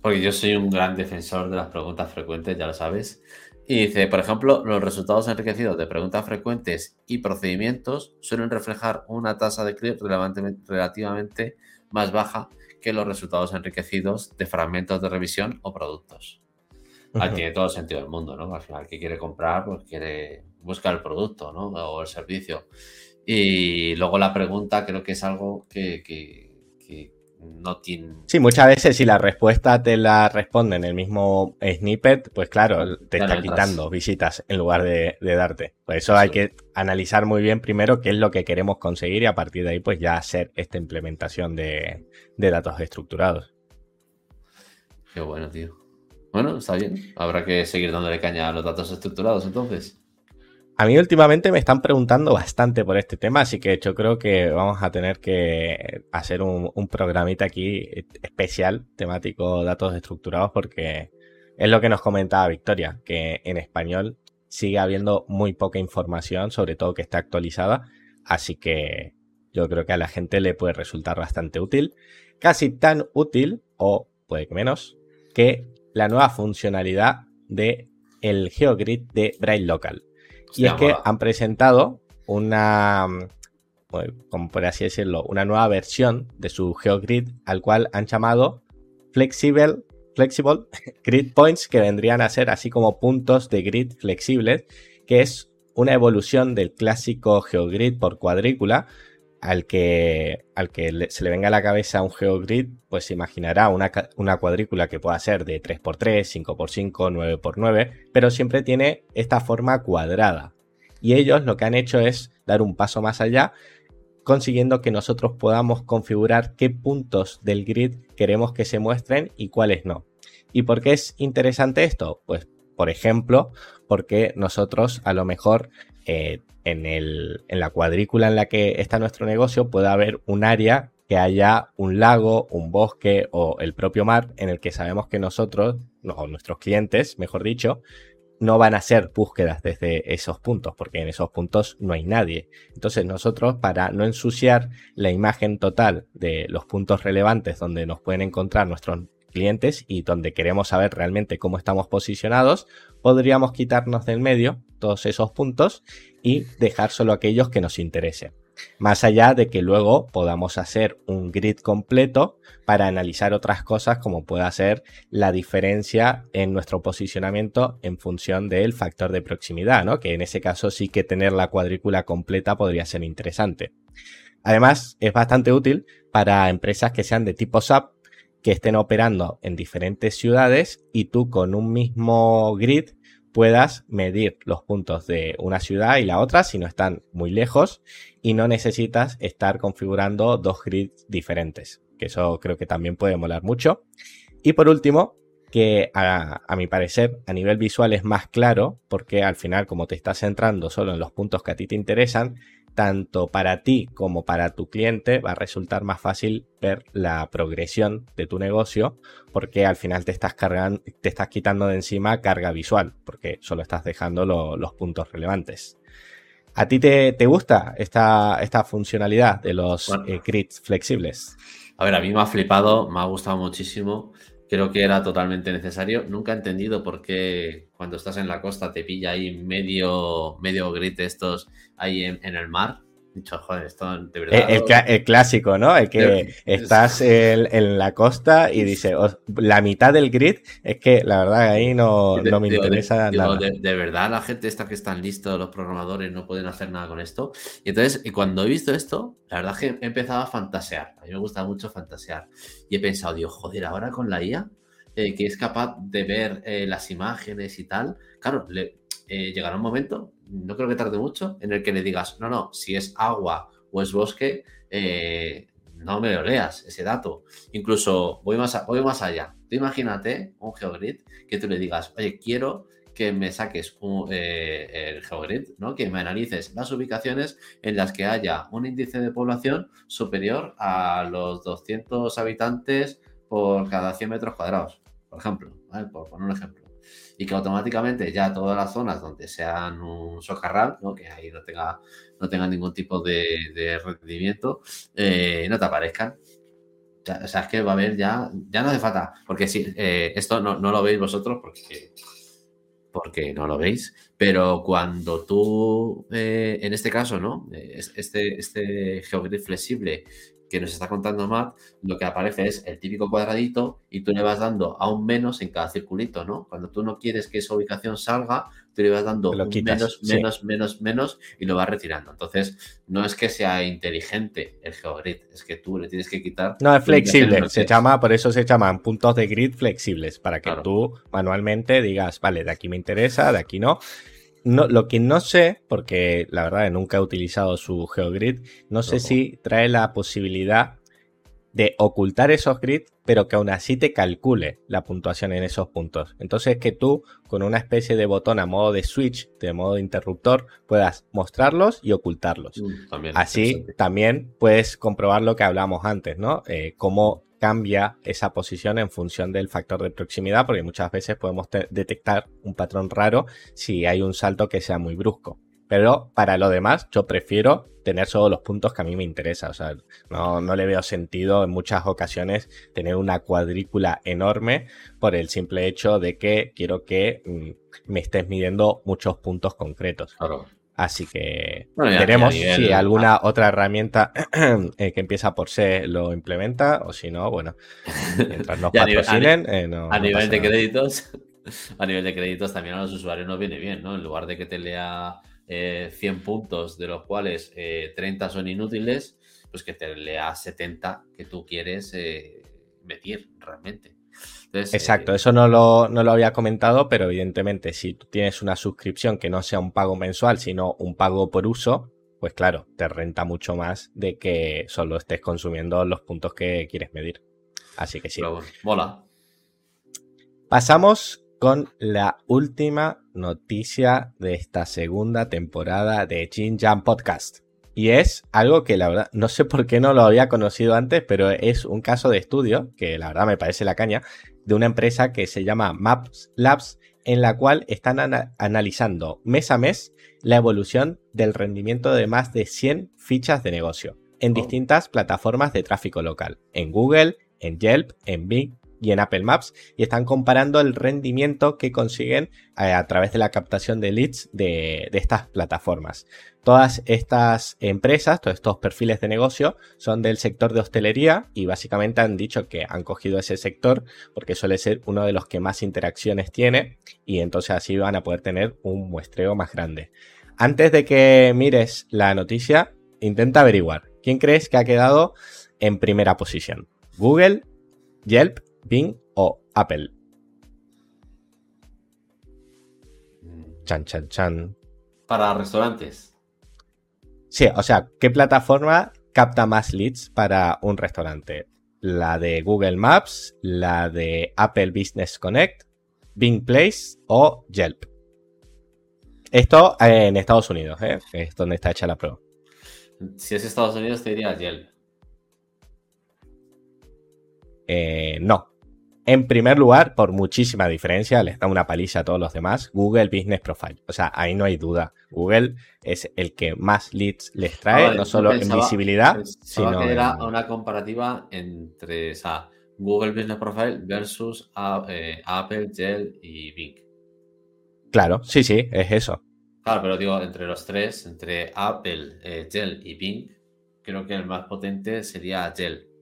Speaker 2: porque yo soy un gran defensor de las preguntas frecuentes, ya lo sabes. Y dice, por ejemplo, los resultados enriquecidos de preguntas frecuentes y procedimientos suelen reflejar una tasa de clic relativamente más baja que los resultados enriquecidos de fragmentos de revisión o productos. tiene todo el sentido del mundo, ¿no? Al final, que quiere comprar, pues quiere buscar el producto, ¿no? O el servicio. Y luego la pregunta creo que es algo que, no.
Speaker 1: Sí, muchas veces si la respuesta te la responde en el mismo snippet, pues claro, te está quitando visitas en lugar de, darte. Por eso hay que analizar muy bien primero qué es lo que queremos conseguir y a partir de ahí pues ya hacer esta implementación de, de datos estructurados.
Speaker 2: Qué bueno, tío. Bueno, está bien. Habrá que seguir dándole caña a los datos estructurados entonces.
Speaker 1: A mí últimamente me están preguntando bastante por este tema, así que yo creo que vamos a tener que hacer un, programita aquí especial, temático datos estructurados, porque es lo que nos comentaba Victoria, que en español sigue habiendo muy poca información, sobre todo que está actualizada, así que yo creo que a la gente le puede resultar bastante útil, casi tan útil, o puede que menos, que la nueva funcionalidad de el GeoGrid de Braille Local. Y es que han presentado una, como por así decirlo, una nueva versión de su GeoGrid al cual han llamado Flexible, Flexible [laughs] Grid Points, que vendrían a ser así como puntos de grid flexibles, que es una evolución del clásico GeoGrid por cuadrícula, al que, al que se le venga a la cabeza un GeoGrid, pues se imaginará una, una cuadrícula que pueda ser de 3x3, 5x5, 9x9, pero siempre tiene esta forma cuadrada. Y ellos lo que han hecho es dar un paso más allá, consiguiendo que nosotros podamos configurar qué puntos del grid queremos que se muestren y cuáles no. ¿Y por qué es interesante esto? Pues, por ejemplo, porque nosotros a lo mejor eh, en, el, en la cuadrícula en la que está nuestro negocio puede haber un área que haya un lago, un bosque o el propio mar en el que sabemos que nosotros, o nuestros clientes, mejor dicho, no van a hacer búsquedas desde esos puntos, porque en esos puntos no hay nadie. Entonces nosotros, para no ensuciar la imagen total de los puntos relevantes donde nos pueden encontrar nuestros clientes y donde queremos saber realmente cómo estamos posicionados, podríamos quitarnos del medio todos esos puntos y dejar solo aquellos que nos interesen. Más allá de que luego podamos hacer un grid completo para analizar otras cosas como pueda ser la diferencia en nuestro posicionamiento en función del factor de proximidad, ¿no? Que en ese caso sí que tener la cuadrícula completa podría ser interesante. Además, es bastante útil para empresas que sean de tipo SAP que estén operando en diferentes ciudades y tú con un mismo grid puedas medir los puntos de una ciudad y la otra si no están muy lejos y no necesitas estar configurando dos grids diferentes, que eso creo que también puede molar mucho. Y por último, que a, a, mi parecer a nivel visual es más claro porque al final como te estás centrando solo en los puntos que a ti te interesan, tanto para ti como para tu cliente va a resultar más fácil ver la progresión de tu negocio porque al final te estás cargando, te estás quitando de encima carga visual porque solo estás dejando lo, los puntos relevantes. ¿A ti te, te gusta esta, esta, funcionalidad de los bueno, eh, grids flexibles?
Speaker 2: A ver, a mí me ha flipado, me ha gustado muchísimo. Creo que era totalmente necesario. Nunca he entendido por qué cuando estás en la costa te pilla ahí medio, medio grid estos ahí en, en el mar. Dicho, joder, esto de verdad.
Speaker 1: El, el, el clásico, ¿no? El que [laughs] estás en, en, la costa y [laughs] dice, oh, la mitad del grid es que la verdad ahí no, [laughs] no me interesa nada.
Speaker 2: De, verdad, la gente esta que están listos, los programadores, no pueden hacer nada con esto. Y entonces, cuando he visto esto, la verdad es que he empezado a fantasear. A mí me gusta mucho fantasear. Y he pensado, digo, joder, ahora con la IA, eh, que es capaz de ver eh, las imágenes y tal, claro, le, eh, llegará un momento, no creo que tarde mucho, en el que le digas, no, no, si es agua o es bosque, eh, no me lo leas ese dato. Incluso voy más, voy más allá. Tú imagínate un GeoGrid que tú le digas, oye, quiero que me saques eh, el GeoGrid, ¿no? que me analices las ubicaciones en las que haya un índice de población superior a los 200 habitantes por cada 100 metros cuadrados, por ejemplo, por poner un ejemplo y que automáticamente ya todas las zonas donde sean un socarral, ¿no? que ahí no tenga, no tenga ningún tipo de, rendimiento, eh, no te aparezcan. O sea, es que va a haber ya, ya no hace falta, porque si eh, esto no, no, lo veis vosotros porque, porque no lo veis, pero cuando tú, eh, en este caso, ¿no? Este, este GeoGrid flexible que nos está contando Matt, lo que aparece es el típico cuadradito y tú le vas dando a un menos en cada circulito, ¿no? Cuando tú no quieres que esa ubicación salga, tú le vas dando un menos, sí. menos, menos, menos y lo vas retirando. Entonces, no es que sea inteligente el GeoGrid, es que tú le tienes que quitar.
Speaker 1: No, es flexible, se llama, por eso se llaman puntos de grid flexibles, para que claro. tú manualmente digas, vale, de aquí me interesa, de aquí no. No, lo que no sé, porque la verdad nunca he utilizado su GeoGrid, no sé no. si trae la posibilidad de ocultar esos grids, pero que aún así te calcule la puntuación en esos puntos. Entonces que tú, con una especie de botón a modo de switch, de modo de interruptor, puedas mostrarlos y ocultarlos.
Speaker 2: Mm, también,
Speaker 1: así también puedes comprobar lo que hablamos antes, ¿no? Eh, cómo cambia esa posición en función del factor de proximidad, porque muchas veces podemos detectar un patrón raro si hay un salto que sea muy brusco. Pero para lo demás, yo prefiero tener solo los puntos que a mí me interesa. O sea, no, no, le veo sentido en muchas ocasiones tener una cuadrícula enorme por el simple hecho de que quiero que mm, me estés midiendo muchos puntos concretos.
Speaker 2: Claro.
Speaker 1: Así que bueno, ya, veremos ya, si alguna otra herramienta [clears throat] eh, que empieza por C lo implementa o si no, bueno, mientras nos [laughs] patrocinen.
Speaker 2: A,
Speaker 1: eh, no,
Speaker 2: a
Speaker 1: no
Speaker 2: nivel de créditos, [laughs] a nivel de créditos también a los usuarios nos viene bien, ¿no? En lugar de que te lea eh, 100 puntos, de los cuales eh, 30 son inútiles, pues que te lea 70 que tú quieres eh, metir realmente.
Speaker 1: Entonces, Exacto, eh, eso no lo, no lo, había comentado, pero evidentemente si tú tienes una suscripción que no sea un pago mensual, sino un pago por uso, pues claro, te renta mucho más de que solo estés consumiendo los puntos que quieres medir. Así que sí.
Speaker 2: Pero bueno, mola.
Speaker 1: Pasamos con la última noticia de esta segunda temporada de Jin Jam Podcast. Y es algo que la verdad, no sé por qué no lo había conocido antes, pero es un caso de estudio, que la verdad me parece la caña, de una empresa que se llama Maps Labs, en la cual están ana analizando mes a mes la evolución del rendimiento de más de 100 fichas de negocio en oh. distintas plataformas de tráfico local, en Google, en Yelp, en Bing y en Apple Maps y están comparando el rendimiento que consiguen a, eh, a través de la captación de leads de, estas plataformas. Todas estas empresas, todos estos perfiles de negocio son del sector de hostelería y básicamente han dicho que han cogido ese sector porque suele ser uno de los que más interacciones tiene y entonces así van a poder tener un muestreo más grande. Antes de que mires la noticia, intenta averiguar quién crees que ha quedado en primera posición. Google, Yelp Bing o Apple. Chan, chan, chan.
Speaker 2: Para restaurantes.
Speaker 1: Sí, o sea, ¿qué plataforma capta más leads para un restaurante? la de Google Maps, la de Apple Business Connect, Bing Place o Yelp. Esto en Estados Unidos, ¿eh? es donde está hecha la prueba.
Speaker 2: Si es Estados Unidos, te diría Yelp.
Speaker 1: Eh, no. En primer lugar, por muchísima diferencia, les da una paliza a todos los demás, Google Business Profile. O sea, ahí no hay duda. Google es el que más leads les trae, no solo en visibilidad, sino
Speaker 2: que era una comparativa entre Google Business Profile versus eh, Apple, Gel y Bing.
Speaker 1: Claro, sí, sí, es eso.
Speaker 2: Claro, pero digo, entre los tres, entre Apple, eh, Gel y Bing, creo que el más potente sería Gel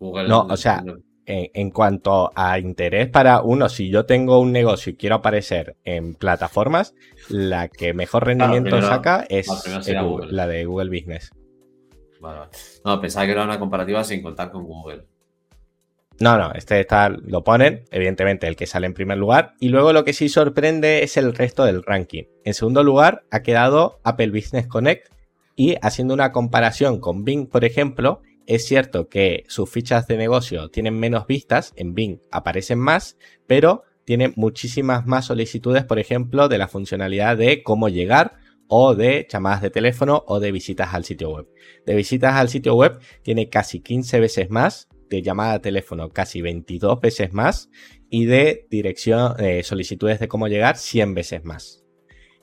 Speaker 1: no, o sea, en, cuanto a interés para uno, si yo tengo un negocio y quiero aparecer en plataformas, la que mejor rendimiento saca es la de Google Business.
Speaker 2: Vale, No, pensaba que era una comparativa sin contar con Google.
Speaker 1: No, no, este está, lo ponen, evidentemente el que sale en primer lugar, y luego lo que sí sorprende es el resto del ranking. En segundo lugar ha quedado Apple Business Connect y haciendo una comparación con Bing, por ejemplo, es cierto que sus fichas de negocio tienen menos vistas, en Bing aparecen más, pero tienen muchísimas más solicitudes, por ejemplo, de la funcionalidad de cómo llegar o de llamadas de teléfono o de visitas al sitio web. De visitas al sitio web tiene casi 15 veces más, de llamada de teléfono casi 22 veces más y de dirección, eh, solicitudes de cómo llegar 100 veces más.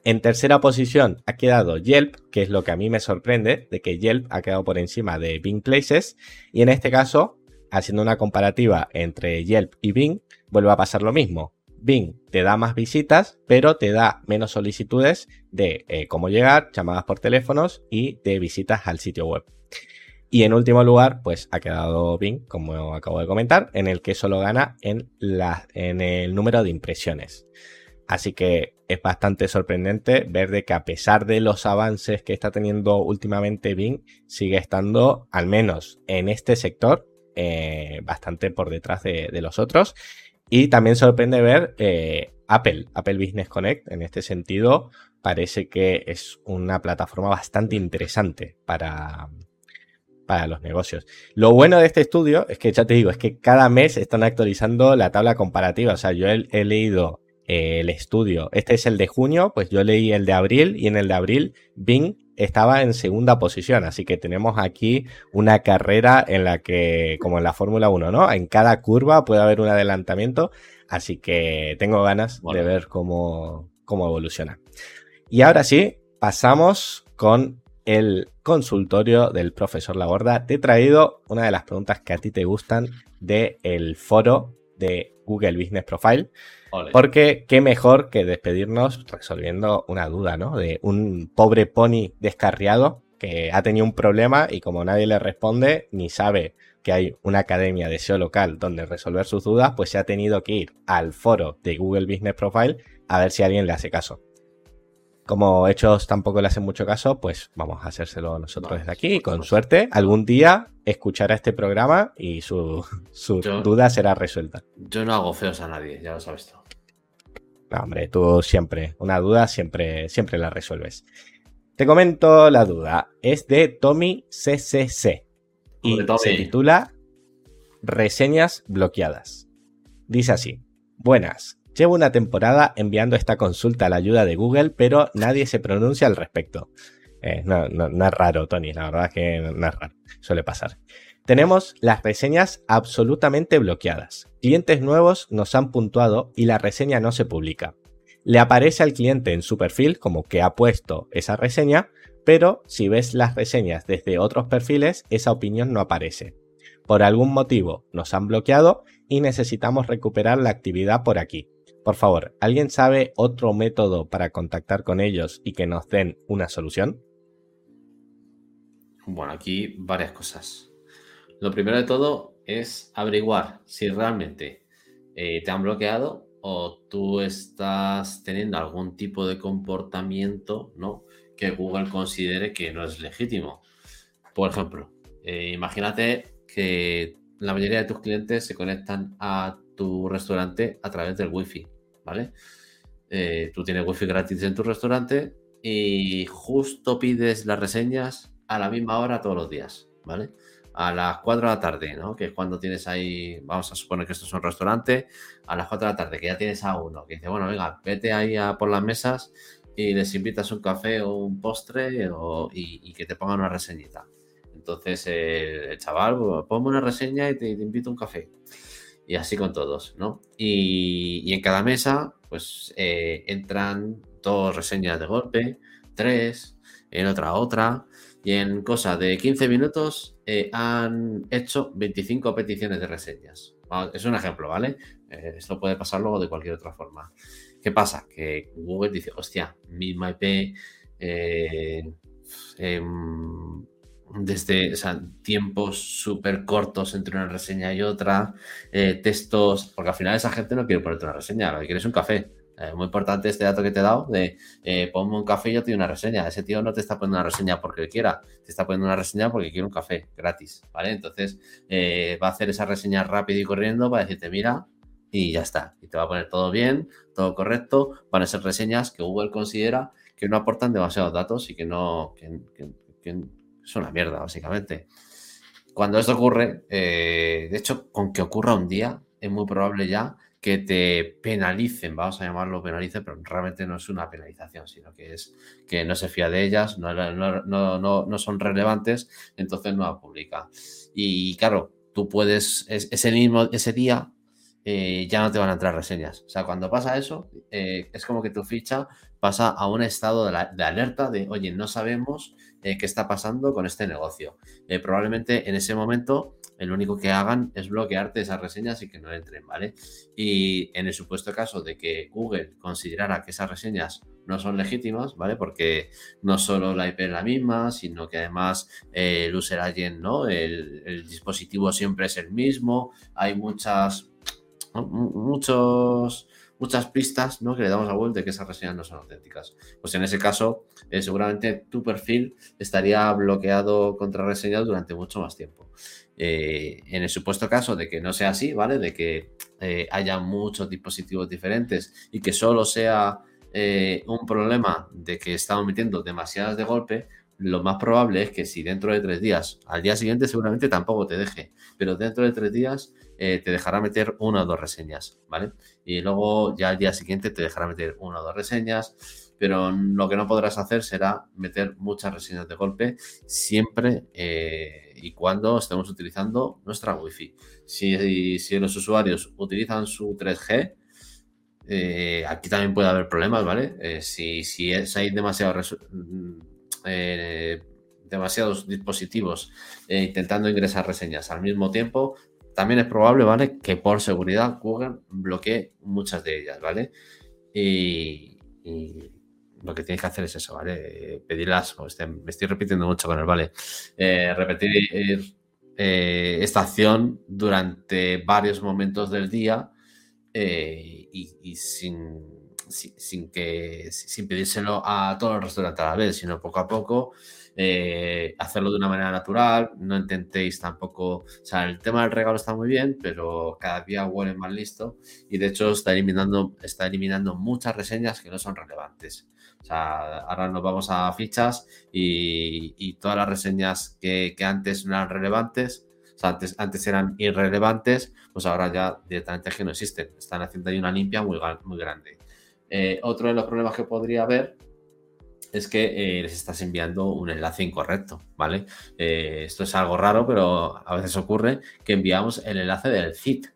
Speaker 1: En tercera posición ha quedado Yelp, que es lo que a mí me sorprende, de que Yelp ha quedado por encima de Bing Places. Y en este caso, haciendo una comparativa entre Yelp y Bing, vuelve a pasar lo mismo. Bing te da más visitas, pero te da menos solicitudes de eh, cómo llegar, llamadas por teléfonos y de visitas al sitio web. Y en último lugar, pues ha quedado Bing, como acabo de comentar, en el que solo gana en, en el número de impresiones. Así que es bastante sorprendente ver de que a pesar de los avances que está teniendo últimamente Bing, sigue estando, al menos en este sector, eh, bastante por detrás de, los otros. Y también sorprende ver eh, Apple, Apple Business Connect, en este sentido, parece que es una plataforma bastante interesante para, para los negocios. Lo bueno de este estudio es que ya te digo, es que cada mes están actualizando la tabla comparativa. O sea, yo he leído el estudio. Este es el de junio, pues yo leí el de abril y en el de abril Bing estaba en segunda posición, así que tenemos aquí una carrera en la que, como en la Fórmula 1, ¿no? En cada curva puede haber un adelantamiento, así que tengo ganas de ver cómo, cómo evoluciona. Y ahora sí, pasamos con el consultorio del profesor Laborda. Te he traído una de las preguntas que a ti te gustan del foro de Google Business Profile. Porque qué mejor que despedirnos resolviendo una duda, ¿no? De un pobre pony descarriado que ha tenido un problema y como nadie le responde ni sabe que hay una academia de SEO local donde resolver sus dudas, pues se ha tenido que ir al foro de Google Business Profile a ver si alguien le hace caso. Como hechos tampoco le hacen mucho caso, pues vamos a hacérselo nosotros desde aquí y con suerte algún día escuchará este programa y su, duda será resuelta.
Speaker 2: Yo no hago feos a nadie, ya lo sabes tú.
Speaker 1: No, hombre, tú siempre, una duda siempre, siempre la resuelves. Te comento la duda. Es de Tommy CCC y se titula Reseñas bloqueadas. Dice así: Buenas, Llevo una temporada enviando esta consulta a la ayuda de Google, pero nadie se pronuncia al respecto. Eh, no, es raro, Tony, la verdad es que no es raro, suele pasar. Tenemos las reseñas absolutamente bloqueadas. Clientes nuevos nos han puntuado y la reseña no se publica. Le aparece al cliente en su perfil como que ha puesto esa reseña, pero si ves las reseñas desde otros perfiles, esa opinión no aparece. Por algún motivo nos han bloqueado y necesitamos recuperar la actividad por aquí. Por favor, ¿alguien sabe otro método para contactar con ellos y que nos den una solución?
Speaker 2: Bueno, aquí varias cosas. Lo primero de todo es averiguar si realmente eh, te han bloqueado o tú estás teniendo algún tipo de comportamiento ¿no? que Google considere que no es legítimo. Por ejemplo, eh, imagínate que la mayoría de tus clientes se conectan a tu restaurante a través del Wi-Fi. ¿vale? Eh, tú tienes wifi gratis en tu restaurante y justo pides las reseñas a la misma hora todos los días, ¿vale? a las 4 de la tarde, ¿no? Que es cuando tienes ahí, vamos a suponer que esto es un restaurante, a las 4 de la tarde, que ya tienes a uno, que dice, bueno, venga, vete ahí a por las mesas y les invitas un café o un postre y, que te pongan una reseñita. Entonces el, chaval, pues, ponme una reseña y te, invito un café. Y así con todos, ¿no? Y, en cada mesa, pues eh, entran dos reseñas de golpe, tres, en otra otra, y en cosa de 15 minutos eh, han hecho 25 peticiones de reseñas. Es un ejemplo, ¿vale? Eh, esto puede pasar luego de cualquier otra forma. ¿Qué pasa? Que Google dice, hostia, misma IP, eh, em, desde tiempos súper cortos entre una reseña y otra, textos, porque al final esa gente no quiere ponerte una reseña, lo que quiere es un café. Es muy importante este dato que te he dado de eh, ponme un café y yo te doy una reseña. Ese tío no te está poniendo una reseña porque quiera, te está poniendo una reseña porque quiere un café gratis, ¿vale? Entonces eh, va a hacer esa reseña rápido y corriendo para decirte, mira, y ya está. Y te va a poner todo bien, todo correcto. Van a ser reseñas que Google considera que no aportan demasiados datos y que no, que, es una mierda, básicamente. Cuando esto ocurre, eh, de hecho, con que ocurra un día, es muy probable ya que te penalicen, vamos a llamarlo penalicen, pero realmente no es una penalización, sino que es que no se fía de ellas, no, no, son relevantes, entonces no la publica. Y claro, tú puedes, ese mismo, ese día eh, ya no te van a entrar reseñas. O sea, cuando pasa eso, eh, es como que tu ficha pasa a un estado de, alerta de, oye, no sabemos eh, qué está pasando con este negocio. probablemente en ese momento el único que hagan es bloquearte esas reseñas y que no entren, ¿vale? Y en el supuesto caso de que Google considerara que esas reseñas no son legítimas, ¿vale? Porque no solo la IP es la misma, sino que además eh, el user agent, ¿no? El, dispositivo siempre es el mismo, hay muchas, muchos muchas pistas ¿no? que le damos a Google de que esas reseñas no son auténticas. Pues en ese caso, eh, seguramente tu perfil estaría bloqueado contra reseñas durante mucho más tiempo. Eh, en el supuesto caso de que no sea así, ¿vale? De que eh, haya muchos dispositivos diferentes y que solo sea eh, un problema de que estamos metiendo demasiadas de golpe, lo más probable es que si dentro de tres días, al día siguiente seguramente tampoco te deje, pero dentro de tres días te dejará meter una o dos reseñas, ¿vale? Y luego ya al día siguiente te dejará meter una o dos reseñas, pero lo que no podrás hacer será meter muchas reseñas de golpe, siempre y cuando estemos utilizando nuestra Wi-Fi. Si, si los usuarios utilizan su 3G, eh, aquí también puede haber problemas, ¿vale? Eh, si, si hay demasiados, mm, eh, demasiados dispositivos intentando ingresar reseñas al mismo tiempo, también es probable, ¿vale? Que por seguridad Google bloquee muchas de ellas, ¿vale? y lo que tienes que hacer es eso, ¿vale? Pedirlas, este, me estoy repitiendo mucho con él, ¿vale? Eh, repetir eh, esta acción durante varios momentos del día eh, y, sin, sin, que, sin pedírselo a todos los restaurantes a la vez, sino poco a poco. hacerlo de una manera natural, no intentéis tampoco, o sea, el tema del regalo está muy bien, pero cada día huele más listo y de hecho está eliminando, está eliminando muchas reseñas que no son relevantes. O sea, ahora nos vamos a fichas y, todas las reseñas que, antes no eran relevantes, o sea, antes, antes eran irrelevantes, pues ahora ya directamente es que no existen. Están haciendo ahí una limpia muy, grande. Eh, otro de los problemas que podría haber es que eh, les estás enviando un enlace incorrecto, ¿vale? Eh, esto es algo raro, pero a veces ocurre que enviamos el enlace del CIT,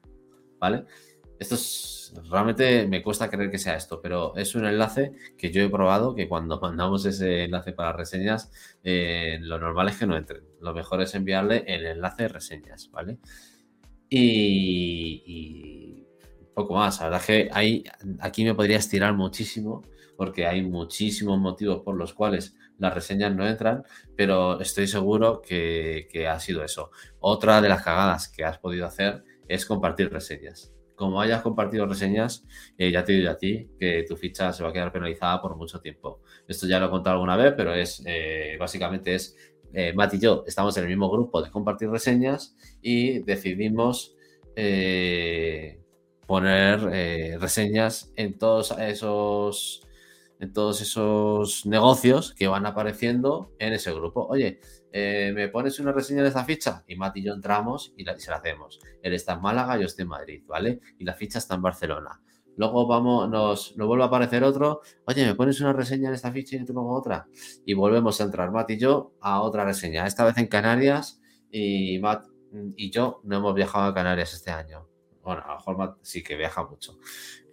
Speaker 2: ¿vale? Esto es realmente me cuesta creer que sea esto, pero es un enlace que yo he probado que cuando [laughs] mandamos ese enlace para reseñas, eh, lo normal es que no entren. Lo mejor es enviarle el enlace de reseñas, ¿vale? Y, poco más. La verdad es que hay, aquí me podría estirar muchísimo porque hay muchísimos motivos por los cuales las reseñas no entran, pero estoy seguro que, que ha sido eso. Otra de las cagadas que has podido hacer es compartir reseñas como hayas compartido reseñas, eh, ya te digo a ti que tu ficha se va a quedar penalizada por mucho tiempo. Esto ya lo he contado alguna vez, pero es eh, básicamente es eh, Matt y yo estamos en el mismo grupo de compartir reseñas y decidimos poner reseñas en todos esos en todos esos negocios que van apareciendo en ese grupo. Oye, eh, ¿me pones una reseña de esta ficha? Y Mati y yo entramos y, la, se la hacemos. Él está en Málaga, yo estoy en Madrid, ¿vale? Y la ficha está en Barcelona. Luego vamos, nos, vuelve a aparecer otro. Oye, ¿me pones una reseña en esta ficha y yo te pongo otra? Y volvemos a entrar, Matt y yo, a otra reseña. Esta vez en Canarias y Matt y yo no hemos viajado a Canarias este año. Bueno, a lo mejor Matt sí que viaja mucho.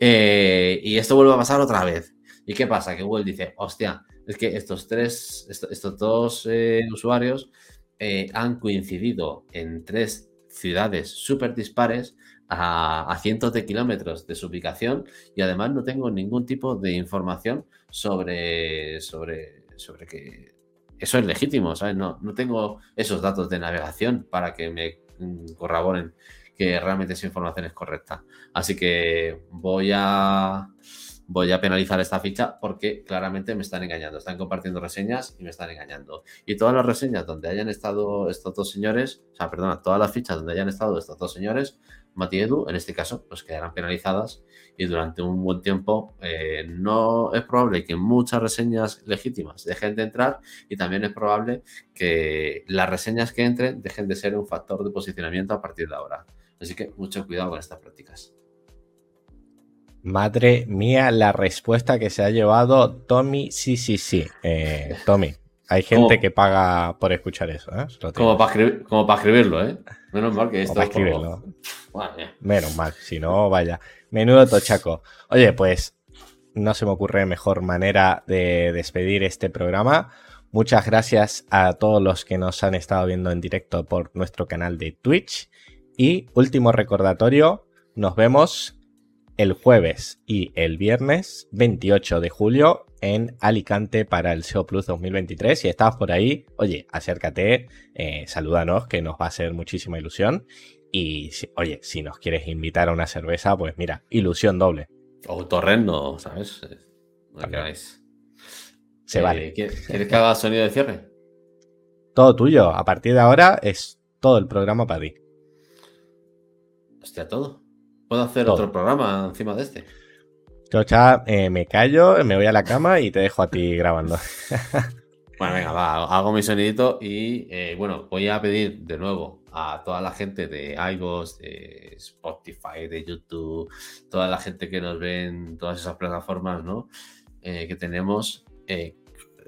Speaker 2: Eh, y esto vuelve a pasar otra vez. ¿Y qué pasa? Que Google dice, hostia, es que estos tres, estos, dos eh, usuarios eh, han coincidido en tres ciudades súper dispares a, cientos de kilómetros de su ubicación y además no tengo ningún tipo de información sobre, sobre, sobre que eso es legítimo, ¿sabes? No, no tengo esos datos de navegación para que me mm, corroboren que realmente esa información es correcta. Así que voy a voy a penalizar esta ficha porque claramente me están engañando. Están compartiendo reseñas y me están engañando. Y todas las reseñas donde hayan estado estos dos señores, o sea, perdona, todas las fichas donde hayan estado estos dos señores, Mati Edu, en este caso, pues quedarán penalizadas y durante un buen tiempo eh, no es probable que muchas reseñas legítimas dejen de entrar y también es probable que las reseñas que entren dejen de ser un factor de posicionamiento a partir de ahora. Así que mucho cuidado con estas prácticas.
Speaker 1: Madre mía, la respuesta que se ha llevado Tommy, sí, sí, sí. Eh, Tommy, hay [laughs] gente que paga por escuchar eso. ¿eh?
Speaker 2: Como, para escribirlo, ¿eh? Menos mal que esto
Speaker 1: para escribirlo. Menos mal, si no, vaya. Menudo tochaco. Oye, pues no se me ocurre mejor manera de despedir este programa. Muchas gracias a todos los que nos han estado viendo en directo por nuestro canal de Twitch. Y último recordatorio, nos vemos el jueves y el viernes 28 de julio en Alicante para el SEO Plus 2023. Si estás por ahí, oye, acércate, eh, salúdanos, que nos va a hacer muchísima ilusión. Y oye, si nos quieres invitar a una cerveza, pues mira, ilusión doble.
Speaker 2: O torrendo, ¿sabes? No
Speaker 1: Se vale.
Speaker 2: Eh, ¿Quieres que haga sonido de cierre?
Speaker 1: Todo tuyo. A partir de ahora es todo el programa para ti.
Speaker 2: Hostia, todo. Puedo hacer otro programa encima de este.
Speaker 1: Ya eh, me callo, me voy a la cama y te dejo a ti grabando. [laughs]
Speaker 2: bueno, venga, va, hago mi sonidito y eh, bueno, voy a pedir de nuevo a toda la gente de iVoox, de Spotify, de YouTube, toda la gente que nos ve en todas esas plataformas, ¿no? Eh, que tenemos,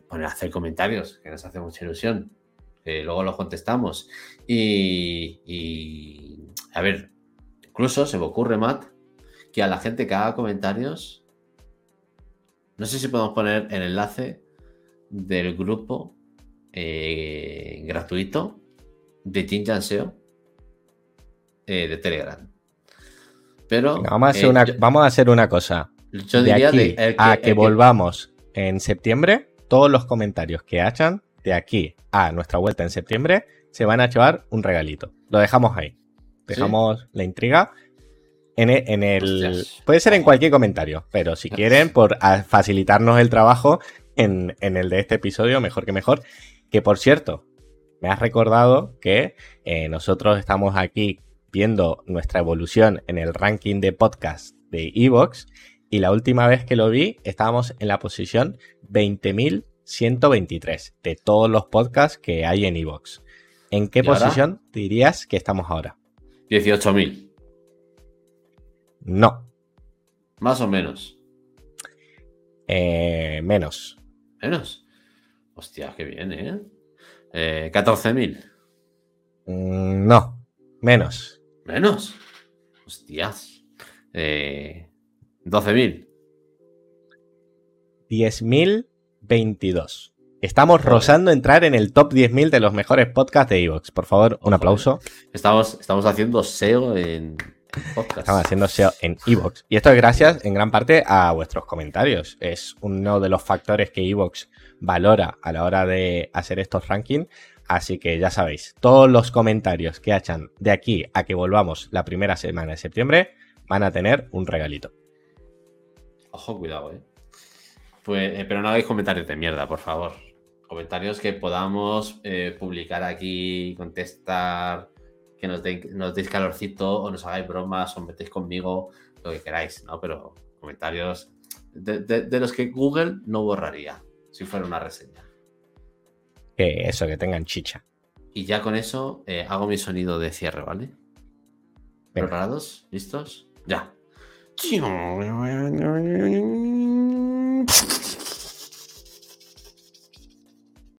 Speaker 2: poner a hacer comentarios, que nos hace mucha ilusión. luego los contestamos. Y, y, a ver, Incluso se me ocurre, Matt, que a la gente que haga comentarios, no sé si podemos poner el enlace del grupo eh, gratuito de Jinjan SEO eh, de Telegram. Pero
Speaker 1: vamos, a hacer eh, una, vamos a hacer una cosa. Yo diría de aquí a que volvamos en septiembre, todos los comentarios que hayan de aquí a nuestra vuelta en septiembre se van a llevar un regalito. Lo dejamos ahí. Dejamos la intriga. En e, el, puede ser en cualquier comentario, pero si quieren, por facilitarnos el trabajo en, el de este episodio, mejor que mejor. Que por cierto, me has recordado que eh, nosotros estamos aquí viendo nuestra evolución en el ranking de podcast de Evox y la última vez que lo vi estábamos en la posición 20.123 de todos los podcasts que hay en Evox. ¿En qué posición dirías que estamos ahora?
Speaker 2: 18.000.
Speaker 1: No.
Speaker 2: Más o menos.
Speaker 1: Eh, menos.
Speaker 2: Menos. Hostia, qué bien, ¿eh? eh 14.000.
Speaker 1: Mm, no. Menos.
Speaker 2: Menos. Hostias. Eh, 12.000.
Speaker 1: 10.022. Estamos rozando entrar en el top 10.000 de los mejores podcasts de Evox. Por favor, un aplauso.
Speaker 2: Estamos, estamos haciendo SEO en podcast.
Speaker 1: Estamos haciendo SEO en Evox. Y esto es gracias en gran parte a vuestros comentarios. Es uno de los factores que Evox valora a la hora de hacer estos rankings. Así que ya sabéis, todos los comentarios que hayan de aquí a que volvamos la primera semana de septiembre van a tener un regalito.
Speaker 2: Ojo, cuidado, eh. Pues, eh, pero no hagáis comentarios de mierda, por favor comentarios que podamos eh, publicar aquí, contestar, que nos, deis calorcito o nos hagáis bromas o metéis conmigo, lo que queráis, ¿no? Pero comentarios de, los que Google no borraría si fuera una reseña.
Speaker 1: Que eso, que tengan chicha.
Speaker 2: Y ya con eso eh, hago mi sonido de cierre, ¿vale? ¿Preparados? ¿Listos? Ya.